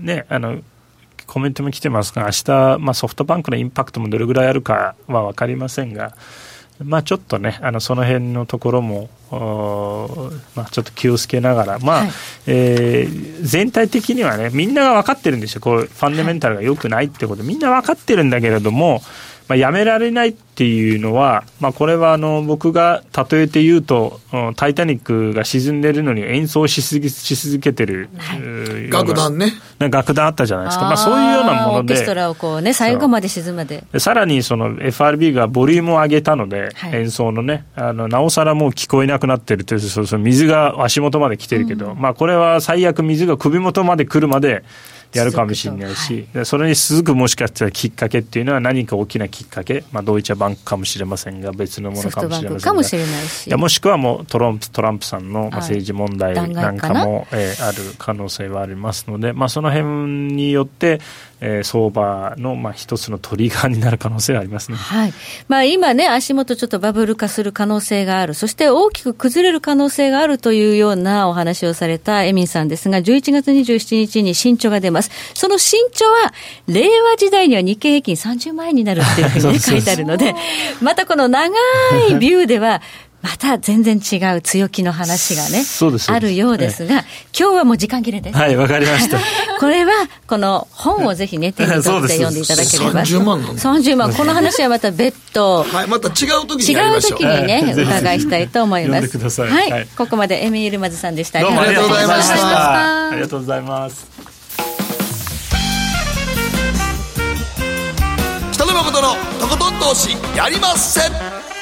ね、あの、コメントも来てますが、明日、まあソフトバンクのインパクトもどれぐらいあるかは分かりませんが、まあ、ちょっとね、あのその辺のところも、まあ、ちょっと気をつけながら、まあ、はい、えー、全体的にはね、みんなが分かってるんですよ、こうファンデメンタルが良くないってこと、みんな分かってるんだけれども、まあ、やめられないっていうのは、まあ、これはあの僕が例えて言うと、タイタニックが沈んでるのに演奏しすぎし続けてる、はい、楽団ね。楽団あったじゃないですか。まあ、そういうようなもので。オーケストラをこうね、最後まで沈むまで。さらにその FRB がボリュームを上げたので、はい、演奏のね、あの、なおさらもう聞こえなくなってるって、そうそう水が足元まで来てるけど、うん、まあ、これは最悪水が首元まで来るまで、やるかもしれないし、はい、それに続くもしかしたらきっかけっていうのは何か大きなきっかけ、まあ、ドイツバンクかもしれませんが別のものかもしれませんが。もしれないしいやもしくはもうトランプトランプさんの政治問題なんかも、えー、ある可能性はありますので、まあ、その辺によってえー、相場の、まあ、一つのトリガーになる可能性はありますね。はい。まあ、今ね、足元ちょっとバブル化する可能性がある。そして大きく崩れる可能性があるというようなお話をされたエミンさんですが、11月27日に新潮が出ます。その新潮は、令和時代には日経平均30万円になるっていうふうに、ね、[laughs] 書いてあるので、またこの長いビューでは、また全然違う強気の話がね、あるようですが、今日はもう時間切れです。はい、わかりました。[laughs] これは、ここの本をぜひね、[laughs] 手に取って読んでいただければ。30万なん30万。この話はまた別途。はい、また違う時に違う時にね、[laughs] 伺いしたいと思います。はい。ここまでエミールマズさんでした。どうもありがとうございました。ありがとうございます。北野誠のとことん投資やりません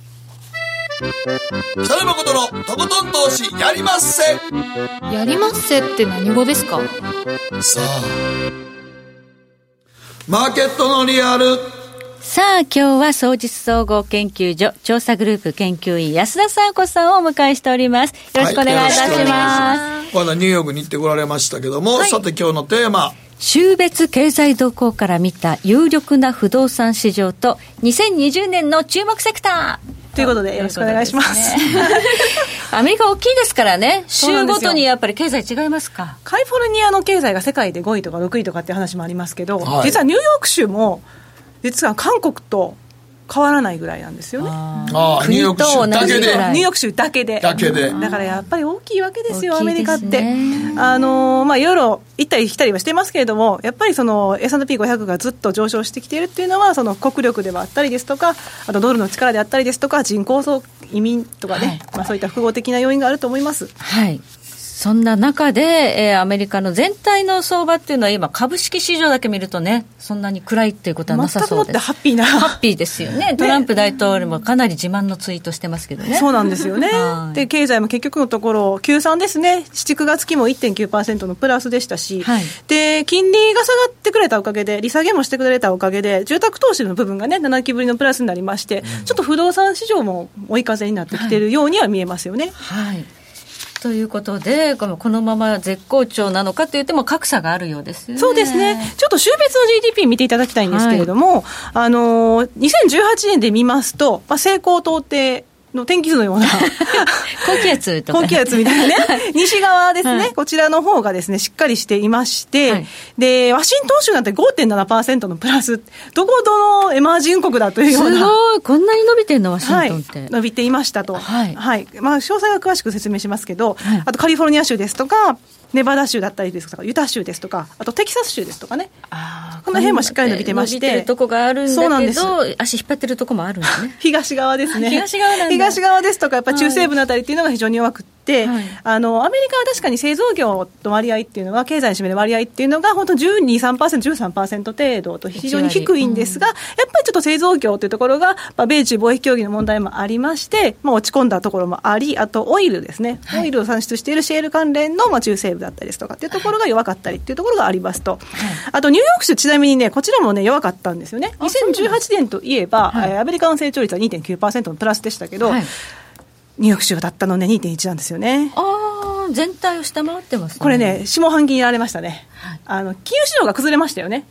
北野誠のとことん投資やりまっせやりまっせって何語ですかさあマーケットのリアルさあ、今日は総実総合研究所調査グループ研究員安田沙子さんをお迎えしております。よろしくお願いいたします。まだニューヨークに行ってこられましたけども、はい、さて今日のテーマ。週別経済動向から見た有力な不動産市場と2020年の注目セクター。ということでよろしくお願いします。[laughs] アメリカ大きいですからね、週ごとにやっぱり経済違いますか？カリフォルニアの経済が世界で5位とか6位とかって話もありますけど、はい、実はニューヨーク州も、実は韓国と変わらないぐらいなんですよね。ああ、ニューヨーク州だけで？ニューヨーク州だけで。だけで。だからやっぱり大きいわけですよ、アメリカって。あの、まあ、いろいろ行ったり来たりはしてますけれども、やっぱりその S&P500 がずっと上昇してきているっていうのは、その国力ではあったりですとか、あとドルの力であったりですとか、人口層、移民とかね、はい、まあ、そういった複合的な要因があると思います。はい。そんな中で、えー、アメリカの全体の相場っていうのは今、株式市場だけ見るとね、そんなに暗いっていうことはなさそうです。ハッピーな。ハッピーですよ [laughs] ね。トランプ大統領もかなり自慢のツイートしてますけどね。そうなんですよね。で、経済も結局のところ、Q3 ですね。7、9月期も1.9%のプラスでしたし、はい、で、金利が下がってくれたおかげで、利下げもしてくれたおかげで、住宅投資の部分がね、7期ぶりのプラスになりまして、うん、ちょっと不動産市場も追い風になってきてるようには見えますよね。はい、はいということで、このこのまま絶好調なのかといっても、格差があるようですそうですね、ちょっと週別の GDP 見ていただきたいんですけれども、はい、あの2018年で見ますと、まあ、成功到底の天気図のような。[laughs] 高気圧とか、高気圧みたいなね。西側ですね、はい、こちらの方がですねしっかりしていまして、はい、でワシントン州なんて5.7%のプラスどこどのエマージン国だというような。すごい。こんなに伸びてるのワシントンって、はい、伸びていましたと。はい、はい、まあ、詳細は詳しく説明しますけど、あとカリフォルニア州ですとかネバダ州だったりですとか、ユタ州ですとか、あとテキサス州ですとかね、この辺もしっかり伸びてまして、伸びてるとこがあるんだけど、足引っ張ってるとこもあるんですね。[laughs] 東側ですね。東側東側ですとか、やっぱ中西部のあたりっていうのが非常に弱くて、、はい、あのアメリカは確かに製造業の割合っていうのは、経済に占める割合っていうのが、本当12、3%、13%程度と非常に低いんですが、うん、やっぱりちょっと製造業というところが、まあ、米中貿易協議の問題もありまして、まあ、落ち込んだところもあり、あとオイルですね、はい、オイルを産出しているシェール関連の、まあ、中西部だったりですとかっていうところが弱かったりっていうところがありますと、はい、あとニューヨーク州、ちなみにね、こちらもね、弱かったんですよね。2018年といえば、はい、アメリカの成長率は2.9%のプラスでしたけど、はいニューヨーク州だったのね、2.1なんですよね。ああ、全体を下回ってます、ね、これね、下半期にやられましたね。はい、あの金融市場が崩れましたよね。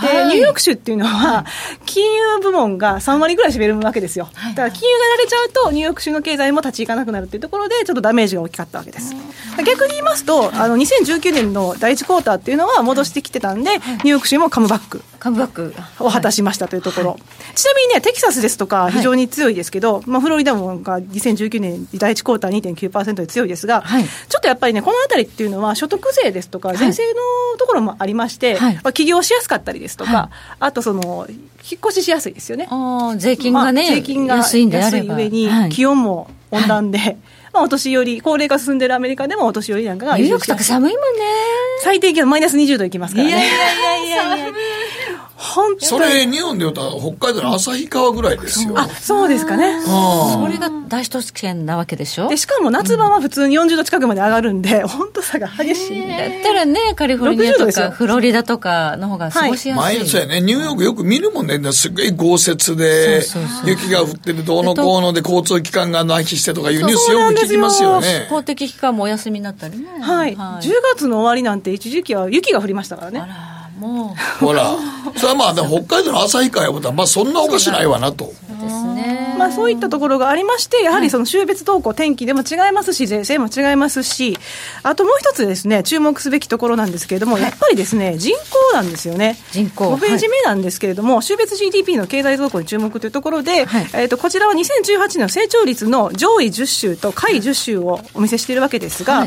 で、はい、ニューヨーク州っていうのは、金融部門が3割ぐらい占めるわけですよ、だから金融がやられちゃうと、ニューヨーク州の経済も立ち行かなくなるっていうところで、ちょっとダメージが大きかったわけです。逆に言いますと、あの2019年の第1クォーターっていうのは戻してきてたんで、ニューヨーク州もカムバック。カムバックを果たしましたというところ、はい、ちなみにね、テキサスですとか、非常に強いですけど、はい、まあ、フロリダもが2019年、第1クォーター2.9%で強いですが、はい、ちょっとやっぱりね、このあたりっていうのは、所得税ですとか、税制のところもありまして、まあ、起業しやすかったりですとか、あとその、引っ越ししやすいですよね。税金がね、まあ、税金が安い上に、気温も温暖で、[laughs] まあ、お年寄り、高齢化進んでるアメリカでもお年寄りなんかがニューヨークとか寒いもんね。最低気温マイナス20度いきますからね。いやいやいやいや本当 [laughs] それ日本で言うと北海道の旭川ぐらいですよ。あそうですかね。それが大都市圏なわけでしょ？でしかも夏場は普通に40度近くまで上がるんで、温度差が激しいだったらねカリフォルニアとかフロリダとかの方が過ごしやすい、はい、毎日やね。ニューヨークよく見るもんね。すごい豪雪で雪が降ってるどうのこうので交通機関が麻痺してとかいうニュースよく聞きますよね。公的機関もお休みになったりね。はい、はい、10月の終わりなんて一時期は雪が降りましたからね。あらも。うほらそれはまあ北海道の旭川やことはまあそんなおかしないわなと。そうですね。まあそういったところがありましてやはりその週別動向天気でも違いますし税制も違いますしあともう一つですね注目すべきところなんですけれども、やっぱりですね人口なんですよね。人口5ページ目なんですけれども、週別 GDP の経済動向に注目というところで、えー、とこちらは2018年の成長率の上位10州と下位10州をお見せしているわけですが、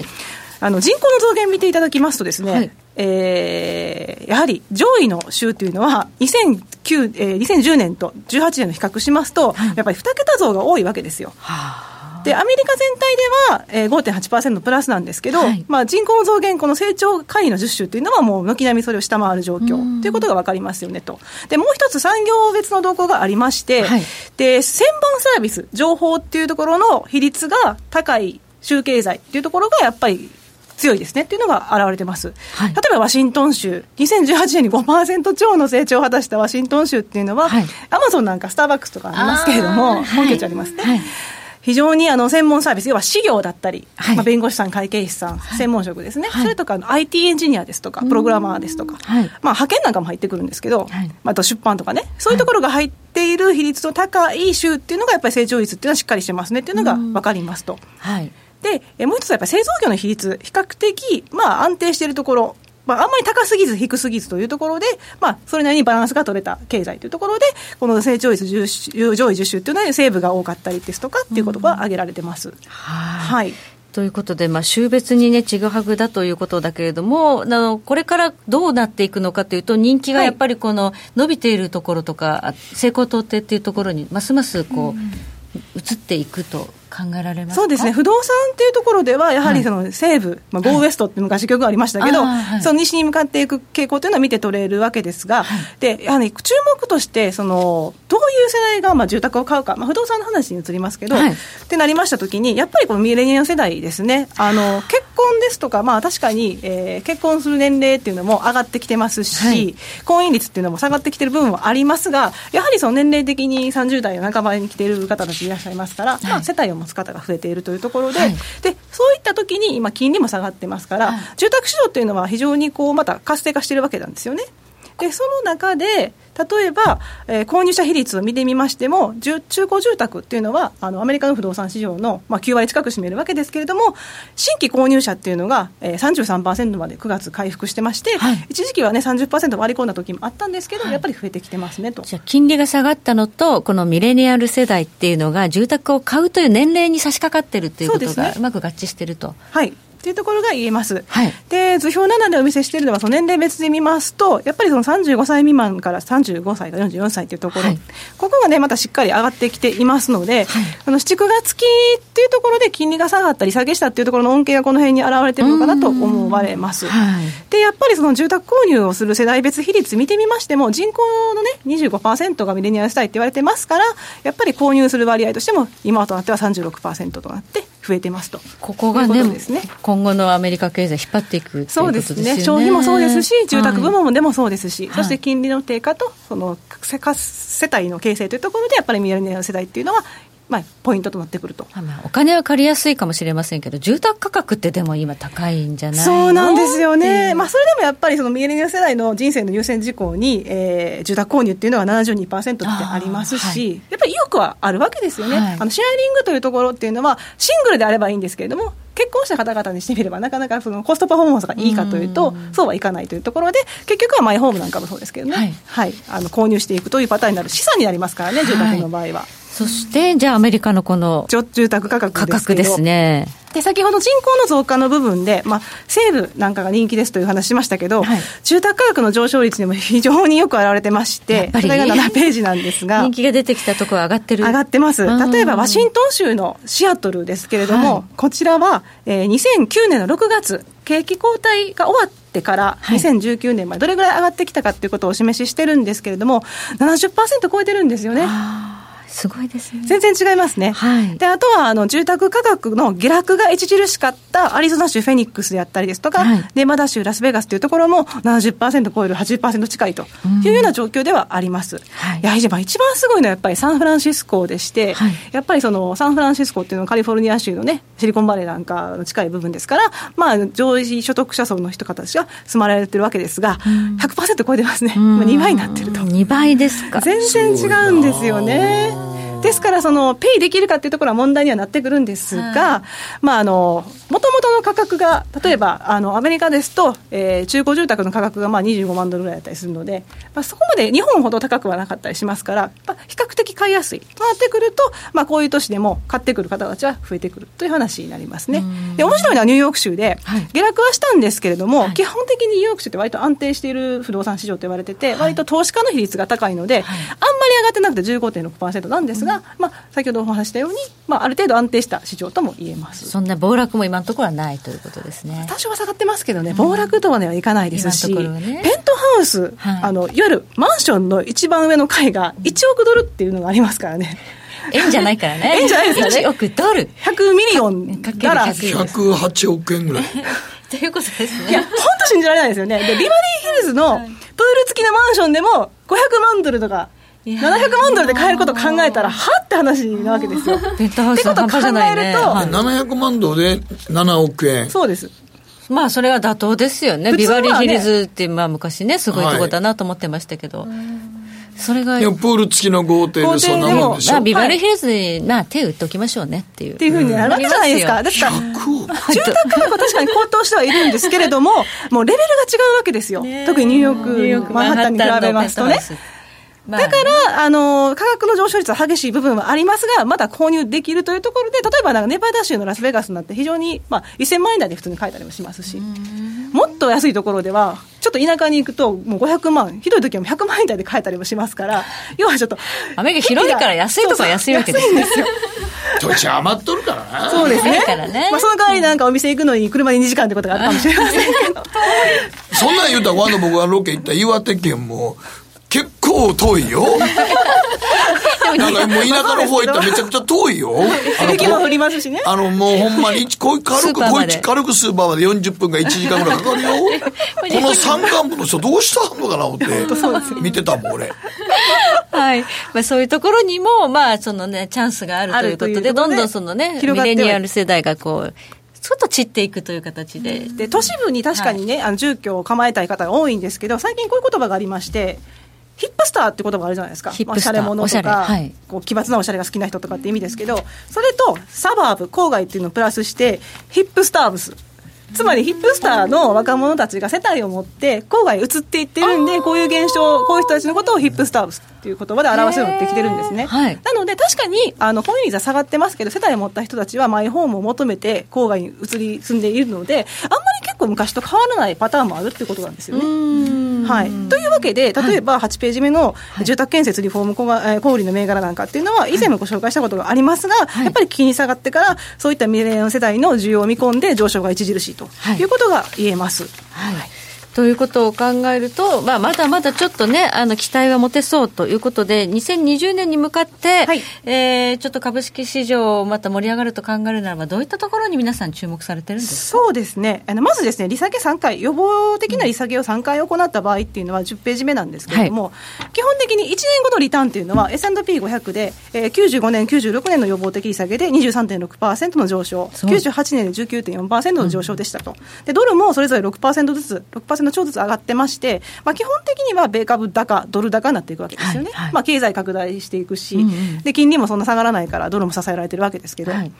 あの人口の増減見ていただきますとですね、はい、えー、やはり上位の州というのは2009、えー、2010年と18年の比較しますと、はい、やっぱり2桁増が多いわけですよ。はあ。でアメリカ全体では、えー、5.8%プラスなんですけど、はい、まあ、人口の増減、この成長会の10州というのは、もう軒並みそれを下回る状況。ということが分かりますよねと。でもう一つ、産業別の動向がありまして、はい、で専門サービス、情報っていうところの比率が高い州経済っていうところがやっぱり強いですねっていうのが現れてます、はい、例えばワシントン州、2018年に5%超の成長を果たしたワシントン州っていうのは、アマゾンなんかスターバックスとかありますけれども、本拠地ありますね。はい。非常にあの専門サービス、要は事業だったり、はい、まあ、弁護士さん、会計士さん、はい、専門職ですね、はい、それとか IT エンジニアですとか、プログラマーですとか、まあ、派遣なんかも入ってくるんですけど、まあ、あと出版とかね、そういうところが入っている比率の高い州っていうのが、やっぱり成長率っていうのはしっかりしてますねっていうのが分かりますと。はいで、もう一つはやっぱり製造業の比率、比較的、まあ、安定しているところ、まあ、あんまり高すぎず低すぎずというところで、まあ、それなりにバランスが取れた経済というところで、この成長率上位10週というのは、西部が多かったりですとかっていうことが挙げられてます。はい。ということで、まあ、州別にね、ちぐはぐだということだけれども、あのこれからどうなっていくのかというと、人気がやっぱりこの伸びているところとか、はい、成功到底っていうところに、ますますこう、うん、移っていくと考えられますそうですね、不動産っていうところでは、やはりその西部、はい、まあ、ゴーウエストって昔曲がありましたけど、はい、その西に向かっていく傾向というのは見て取れるわけですが、はい、でやはり注目として、そのどういう世代がまあ住宅を買うか、まあ、不動産の話に移りますけど、ってなりましたときに、やっぱりこのミレニアム世代ですね、あの結婚ですとか、まあ、確かに、えー、結婚する年齢っていうのも上がってきてますし、婚姻率っていうのも下がってきてる部分はありますが、やはりその年齢的に30代の半ばに来ている方たちいらっしゃいますから、まあ、世帯を持つ方が増えているというところではい、でそういった時に今、金利も下がってますから、はい、住宅市場というのは非常にこうまた活性化しているわけなんですよね。でその中で例えば、えー、購入者比率を見てみましても、中古住宅っていうのは、あのアメリカの不動産市場の、まあ、9割近く占めるわけですけれども、新規購入者っていうのが、えー、33%まで9月回復してまして、はい、一時期はね、30%割り込んだ時もあったんですけど、はい、やっぱり増えてきてますねと。じゃ金利が下がったのと、このミレニアル世代っていうのが、住宅を買うという年齢に差し掛かってるっていうことが、うまく合致してると。はいというところが言えます。はい、で、図表7でお見せしているのは、その年齢別で見ますと、やっぱりその35歳未満から35歳から44歳というところ、はい、ここがね、またしっかり上がってきていますので、はい、あの7、9月期っていうところで金利が下がったり、下げしたっていうところの恩恵がこの辺に現れてるのかなと思われます。で、やっぱりその住宅購入をする世代別比率見てみましても、人口のね、25%がミレニアル世代って言われてますから、やっぱり購入する割合としても、今となっては36%となって、増えてますと。ここがね、ね今後のアメリカ経済引っ張っていくそうですね。消費もそうですし、住宅部門でもそうですし、はい、そして金利の低下と、その世帯の形成というところで、やっぱりミレニアル世代っていうのは、まあ、ポイントとなってくると、お金は借りやすいかもしれませんけど、住宅価格ってでも今、高いんじゃないそうなんですよね、まあ、それでもやっぱりそのミレニアル世代の人生の優先事項に、えー、住宅購入っていうのは72%ってありますし、はい、やっぱり意欲はあるわけですよね、はい、あのシェアリングというところっていうのは、シングルであればいいんですけれども、結婚した方々にしてみれば、なかなかそのコストパフォーマンスがいいかというと、うそうはいかないというところで、結局はマイホームなんかもそうですけどね、はい、はい、あの購入していくというパターンになる資産になりますからね、住宅の場合は。そして、じゃあ、アメリカのこの住宅価格価格ですね。で先ほど人口の増加の部分で、まあ、西部なんかが人気ですという話しましたけど、はい、住宅価格の上昇率にも非常によく表れてまして、それが7ページなんですが、人気が出てきたところ上がってる。上がってます、例えばワシントン州のシアトルですけれども、はい、こちらは、えー、2009年の6月、景気後退が終わってから、2019年までどれぐらい上がってきたかということをお示ししてるんですけれども、70%超えてるんですよね。すごいですね。全然違いますね。はい。で、あとは、あの、住宅価格の下落が著しかったアリゾナ州フェニックスであったりですとか、はい、ネバダ州ラスベガスというところも70%超える80%近いというような状況ではあります。はい。いや、一番すごいのはやっぱりサンフランシスコでして、はい、やっぱりその、サンフランシスコっていうのはカリフォルニア州のね、シリコンバレーなんかの近い部分ですから、まあ、上位所得者層の人方たちが住まれてるわけですが、100%超えてますね。まあ、2倍になってると。2倍ですか。全然違うんですよね。ですから、その、ペイできるかっていうところは問題にはなってくるんですが、まあ、あの、もともとの価格が、例えば、あの、アメリカですと、えー、中古住宅の価格がまあ25万ドルぐらいだったりするので、まあ、そこまで日本ほど高くはなかったりしますから、まあ、比較的買いやすい。となってくると、まあ、こういう都市でも買ってくる方たちは増えてくるという話になりますね。で、面白いのはニューヨーク州で、下落はしたんですけれども、はい、基本的にニューヨーク州って割と安定している不動産市場と言われてて、割と投資家の比率が高いので、はい、あんまり上がってなくて15.6%なんですが、まあ、先ほどお話したように、まあ、ある程度安定した市場とも言えますそんな暴落も今のところはないということですね多少は下がってますけどね、暴落とは、ね、はいかないですし、ね、ペントハウス、はい、あのいわゆるマンションの一番上の階が1億ドルっていうのがありますからね。円じゃないからね。[laughs] 円じゃないですかね。1億ドル。100 million dollar。108億円ぐらい。[laughs] ということですね。いや、本当信じられないですよね。で、ビバリーヒルズのプール付きのマンションでも500万ドルとか700万ドルで買えることを考えたら、はって話なわけですよ。ペントハウスの半じゃないね。はい、700万ドルで7億円。そうです。まあ、それは妥当ですよね。ねビバリーヒルズって、まあ、昔ね、すごいとこだなと思ってましたけど。はいそれが。プール付きの豪邸でそんなもんでしょ。まあ、ビバリーヒルズに、まあ、手打っておきましょうねっていう。っていうふうになるわけじゃないですか？ですから、住宅価格は確かに高騰してはいるんですけれども、もうレベルが違うわけですよ。特にニューヨーク、マンハッタンに比べますとね。だから、あの、価格の上昇率は激しい部分はありますが、まだ購入できるというところで、例えばなんかネバダ州のラスベガスになって非常に、まあ、1000万円台で普通に買えたりもしますし、もっと安いところでは、ちょっと田舎に行くと、もう500万、ひどい時は100万円台で買えたりもしますから、要はちょっと。アメリカ広いから安いとか安いわけですよ。安いんですよ。土地余っとるからな。そうですね。ねまあ、その代わりなんかお店行くのに車で2時間ってことがあるかもしれませんけど。そんなん言うたら、今度僕がロケ行った岩手県も、結構遠いよ。[laughs] なんかもう田舎の方行ったらめちゃくちゃ遠いよ。[laughs] 雪も降りますしね。あの、もうほんまに、こう軽く、こい軽くスーパーまで40分か1時間ぐらいかかるよ。[laughs] この山間部の人どうしたのかな思って、見てたもん、俺。はい。まあそういうところにも、まあそのね、チャンスがあるということで、どんどんそのね、ミレニアル世代がこう、ちょっと散っていくという形で。で、都市部に確かにね、はい、あの住居を構えたい方が多いんですけど、最近こういう言葉がありまして、ヒップスターって言葉があるじゃないですか。ヒップスター。まあ、者とか、はい、こう奇抜なおしゃれが好きな人とかって意味ですけど、それとサバーブ、郊外っていうのをプラスして、ヒップスターブス。つまりヒップスターの若者たちが世帯を持って郊外に移っていってるんでこういう現象こういう人たちのことをヒップスターっていう言葉で表すようになってきてるんですね、はい、なので確かにあの本率は下がってますけど世帯を持った人たちはマイホームを求めて郊外に移り住んでいるのであんまり結構昔と変わらないパターンもあるってことなんですよね。はい、というわけで例えば8ページ目の住宅建設リフォーム小が小売の銘柄なんかっていうのは以前もご紹介したことがありますが、やっぱり金利下がってからそういったミレニアム世代の需要を見込んで上昇が著しいということが言えます。はいということを考えると、まあ、まだまだちょっとね、あの期待は持てそうということで、2020年に向かって、はい、えー、ちょっと株式市場、また盛り上がると考えるならば、どういったところに皆さん、注目されてるんですそうですね、あのまずですね、利下げ3回、予防的な利下げを3回行った場合っていうのは10ページ目なんですけれども、はい、基本的に1年後のリターンっていうのは、S&P500 で、えー、95年、96年の予防的利下げで23.6%の上昇、98年で19.4%の上昇でしたと。でドルもそれぞれ6%ずつ、6%超ずつ上がってまして、まあ、基本的には米株高、ドル高になっていくわけですよね、はいはい、まあ、経済拡大していくし、うんうん、で、金利もそんな下がらないから、ドルも支えられてるわけですけど、はい、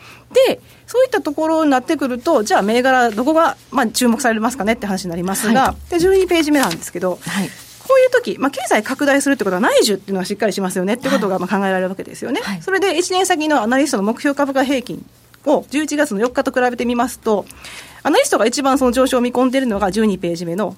で、そういったところになってくると、じゃあ、銘柄、どこが、まあ、注目されますかねって話になりますが、はい、で12ページ目なんですけど、はい。こういう時、まあ、経済拡大するってことは内需っていうのはしっかりしますよねってことがまあ考えられるわけですよね。はい、それで1年先のアナリストの目標株価平均を11月の4日と比べてみますと、アナリストが一番その上昇を見込んでいるのが12ページ目の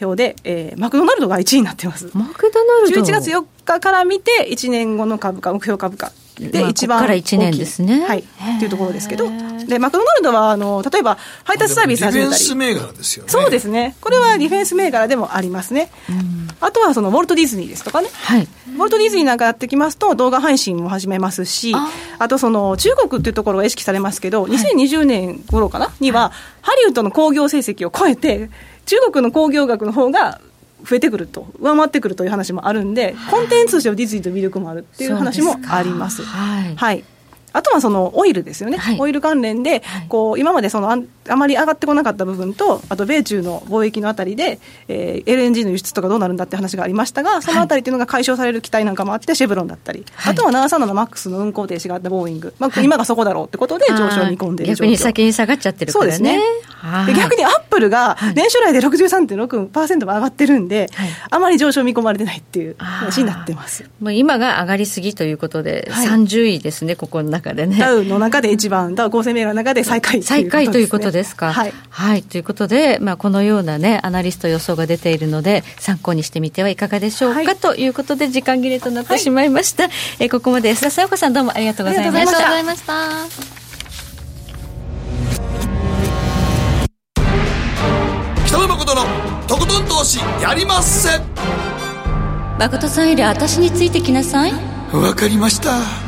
表で、えー、マクドナルドが1位になってます。マクドナルド ?11 月4日から見て、1年後の株価、目標株価。で、一番から1年ですね。はい。っていうところですけど。で、マクドナルドは、あの、例えば、配達サービス始めたり。ディフェンス銘柄ですよね。そうですね。これはディフェンス銘柄でもありますね。うん、あとは、その、ウォルト・ディズニーですとかね。はい。ウォルト・ディズニーなんかやってきますと、動画配信も始めますし、あと、その、中国っていうところが意識されますけど、2020年頃かな？には、ハリウッドの興行成績を超えて、中国の興行額の方が増えてくると、上回ってくるという話もあるんで、コンテンツとしてはディズニーと魅力もあるっていう話もあります。はい、はいあとはそのオイルですよね、はい、オイル関連で、こう今までそのああまり上がってこなかった部分と、あと米中の貿易のあたりで、えー、LNG の輸出とかどうなるんだって話がありましたが、そのあたりっていうのが解消される期待なんかもあって、シェブロンだったり、はい、あとは737のマックスの運航停止があったボーイング、まあ、今がそこだろうってことで上昇を見込んでいる逆に先に下がっちゃってるからね。そうですね。で逆にアップルが年初来で63.6%も上がってるんで、はい、あまり上昇見込まれてないっていう話になってます。もう今が上がりすぎということで、はい、30位ですね、ここの中でね。ダウの中で一番、ダウ構成銘柄の中で最下位、ね、最下位ということですか。はい、はい、ということで、まあ、このようなね、アナリスト予想が出ているので、参考にしてみてはいかがでしょうか、はい、ということで、時間切れとなってしまいました。はい、えここまで安田さよ子さん、どうもありがとうございました。ありがとうございました。北野誠のとことん投資やりまっせ誠さんより私についてきなさいわかりました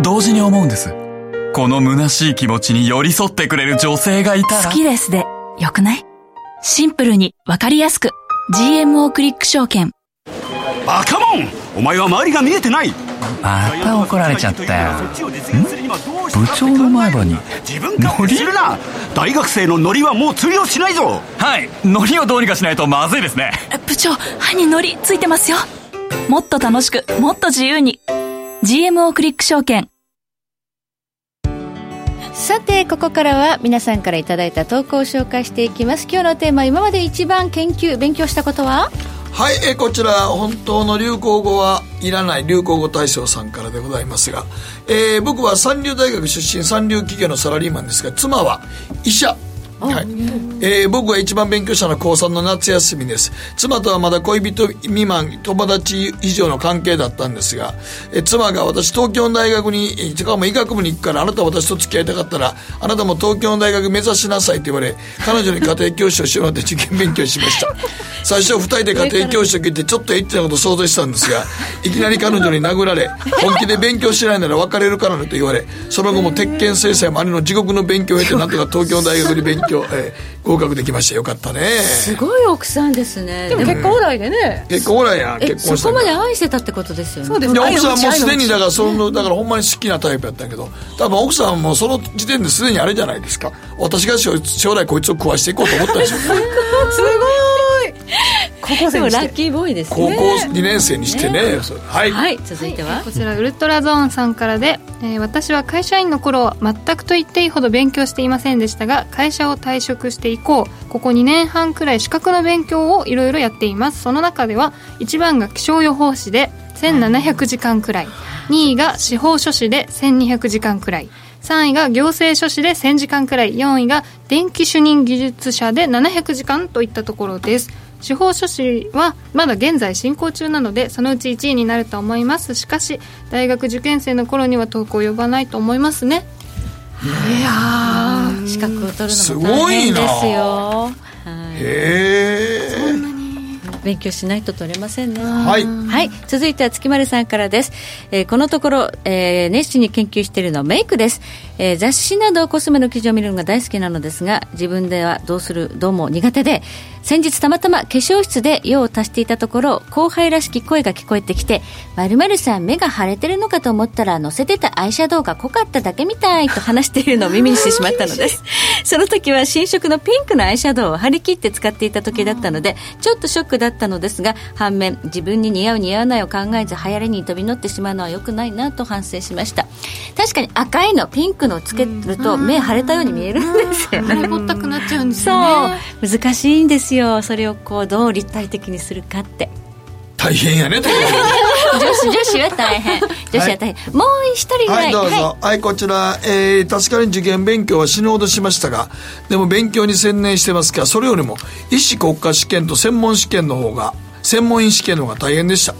同時に思うんです。この虚しい気持ちに寄り添ってくれる女性がいたら。好きですでよくない？シンプルにわかりやすく。GMO クリック証券。バカモン！お前は周りが見えてない！また怒られちゃったよ。部長の前歯に自分勝手するな！大学生のノリはもう通用しないぞ！はい。ノリをどうにかしないとまずいですね。部長歯にノリついてますよ。もっと楽しくもっと自由に GMO クリック証券。さてここからは皆さんからいただいた投稿を紹介していきます。今日のテーマ今まで一番研究勉強したことは？はい、えこちら本当の流行語はいらない流行語大賞さんからでございますが、えー、僕は三流大学出身三流企業のサラリーマンですが妻は医者はい。えー、僕が一番勉強したのは高3の夏休みです。妻とはまだ恋人未満友達以上の関係だったんですが、えー、妻が私東京の大学にしかも医学部に行くからあなた私と付き合いたかったらあなたも東京の大学目指しなさいと言われ彼女に家庭教師をしようって受験勉強しました。[laughs] 最初2人で家庭教師と聞いてちょっとエッチなこと想像したんですがいきなり彼女に殴られ本気で勉強しないなら別れるからねと言われその後も鉄拳制裁もありの地獄の勉強を経てなんとか東京大学に勉強、えー、合格できましたよかったね。すごい奥さんですね。でも結婚オーライでね、結婚オーライやん結婚したそこまで愛してたってことですよね。そうです奥さんもすでにだからそのだからほんまに好きなタイプやったけど多分奥さんもその時点ですでにあれじゃないですか。私が将来こいつを食わしていこうと思ったでしょ。[laughs] すごい高校生ラッキーボーイですね。高校2年生にしてね、ね、はい、はい、続いては、はい、こちらウルトラゾーンさんからで、えー、私は会社員の頃は全くと言っていいほど勉強していませんでしたが会社を退職して以降ここ2年半くらい資格の勉強をいろいろやっています。その中では1番が気象予報士で1700時間くらい。2位が司法書士で1200時間くらい。3位が行政書士で1000時間くらい。4位が電気主任技術者で700時間といったところです司法書士はまだ現在進行中なのでそのうち1位になると思います。しかし大学受験生の頃には遠く及ばないと思いますね。いや資格を取るのも大変ですよ。へえそんなに勉強しないと取れませんね。はい、はい、続いては月丸さんからです、えー、このところ、えー、熱心に研究しているのはメイクです、えー、雑誌などコスメの記事を見るのが大好きなのですが自分ではどうするどうも苦手で先日たまたま化粧室で用を足していたところ後輩らしき声が聞こえてきて「まるさん目が腫れてるのかと思ったら乗せてたアイシャドウが濃かっただけみたい」と話しているのを耳にしてしまったのです。その時は新色のピンクのアイシャドウを張り切って使っていた時だったのでちょっとショックだったのですが反面自分に似合う似合わないを考えず流行りに飛び乗ってしまうのは良くないなと反省しました。確かに赤いのピンクのつけると目腫れたように見えるんですよねぼったくなっちゃうんですよねそう難しいんですよそれをこうどう立体的にするかって大変やね女子女子は大変女子は大変、はい、もう一人ぐらいはいどうぞ、はい、はい、こちら、えー、確かに受験勉強は死ぬほどしましたがでも勉強に専念してますからそれよりも医師国家試験と専門試験の方が専門医試験の方が大変でした。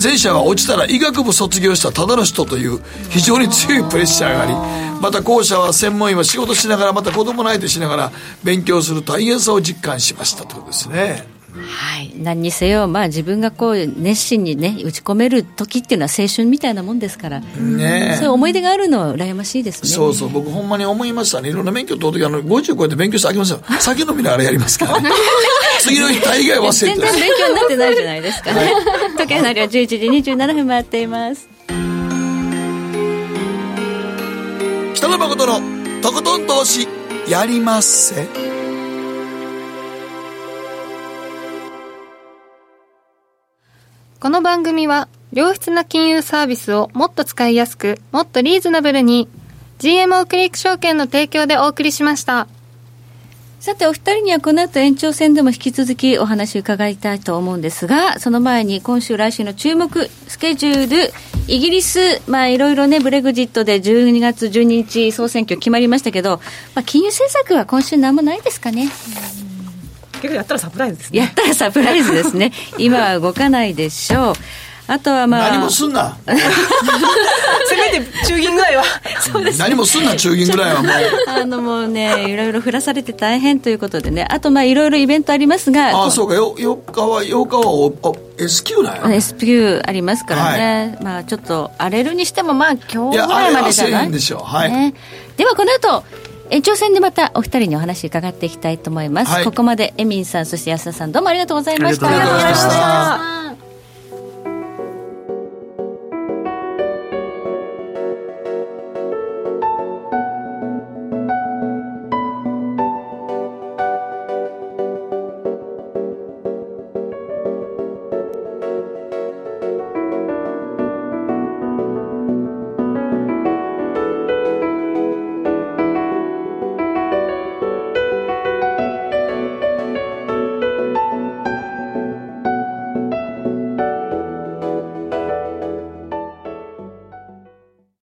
前者は落ちたら医学部卒業したただの人という非常に強いプレッシャーがありまた後者は専門医は仕事しながらまた子供の相手しながら勉強する大変さを実感しましたということですね。はい、何にせよ、まあ、自分がこう熱心に、ね、打ち込める時っていうのは青春みたいなもんですから、ね、そういう思い出があるのは羨ましいですね。そうそう。僕ほんまに思いましたね。いろんな免許取る時あの50超えて勉強してあげますよ [laughs] 酒飲みながらやりますから。ね [laughs] 次の日大概忘れて全然勉強になってないじゃないですか。ね、はい、時計なりは11時27分回っています。北野誠のとことん投資やりまっせこの番組は良質な金融サービスをもっと使いやすくもっとリーズナブルに GMO クリック証券の提供でお送りしました。さてお二人にはこの後延長戦でも引き続きお話伺いたいと思うんですがその前に今週来週の注目スケジュールイギリスまあいろいろねブレグジットで12月12日総選挙決まりましたけど、まあ、金融政策は今週何もないですかね、結局やったらサプライズですね。やったらサプライズですね。[laughs] 今は動かないでしょう。あとはまあ。何もすんな。[laughs] せめて中銀ぐらいは。そうです、ね、何もすんな中銀ぐらいはもう。[laughs] あのもうねいろいろ降らされて大変ということでね。あとまあいろいろイベントありますが。ああそうか。よ4日は8日はお S q なんや。S q ありますからね、はい、まあちょっと荒れるにしてもまあ今日ぐらいまでじゃない？でしょう、はい、ね、ではこの後延長戦でまたお二人にお話伺っていきたいと思います、はい、ここまでエミンさんそして安田さんどうもありがとうございました。ありがとうございました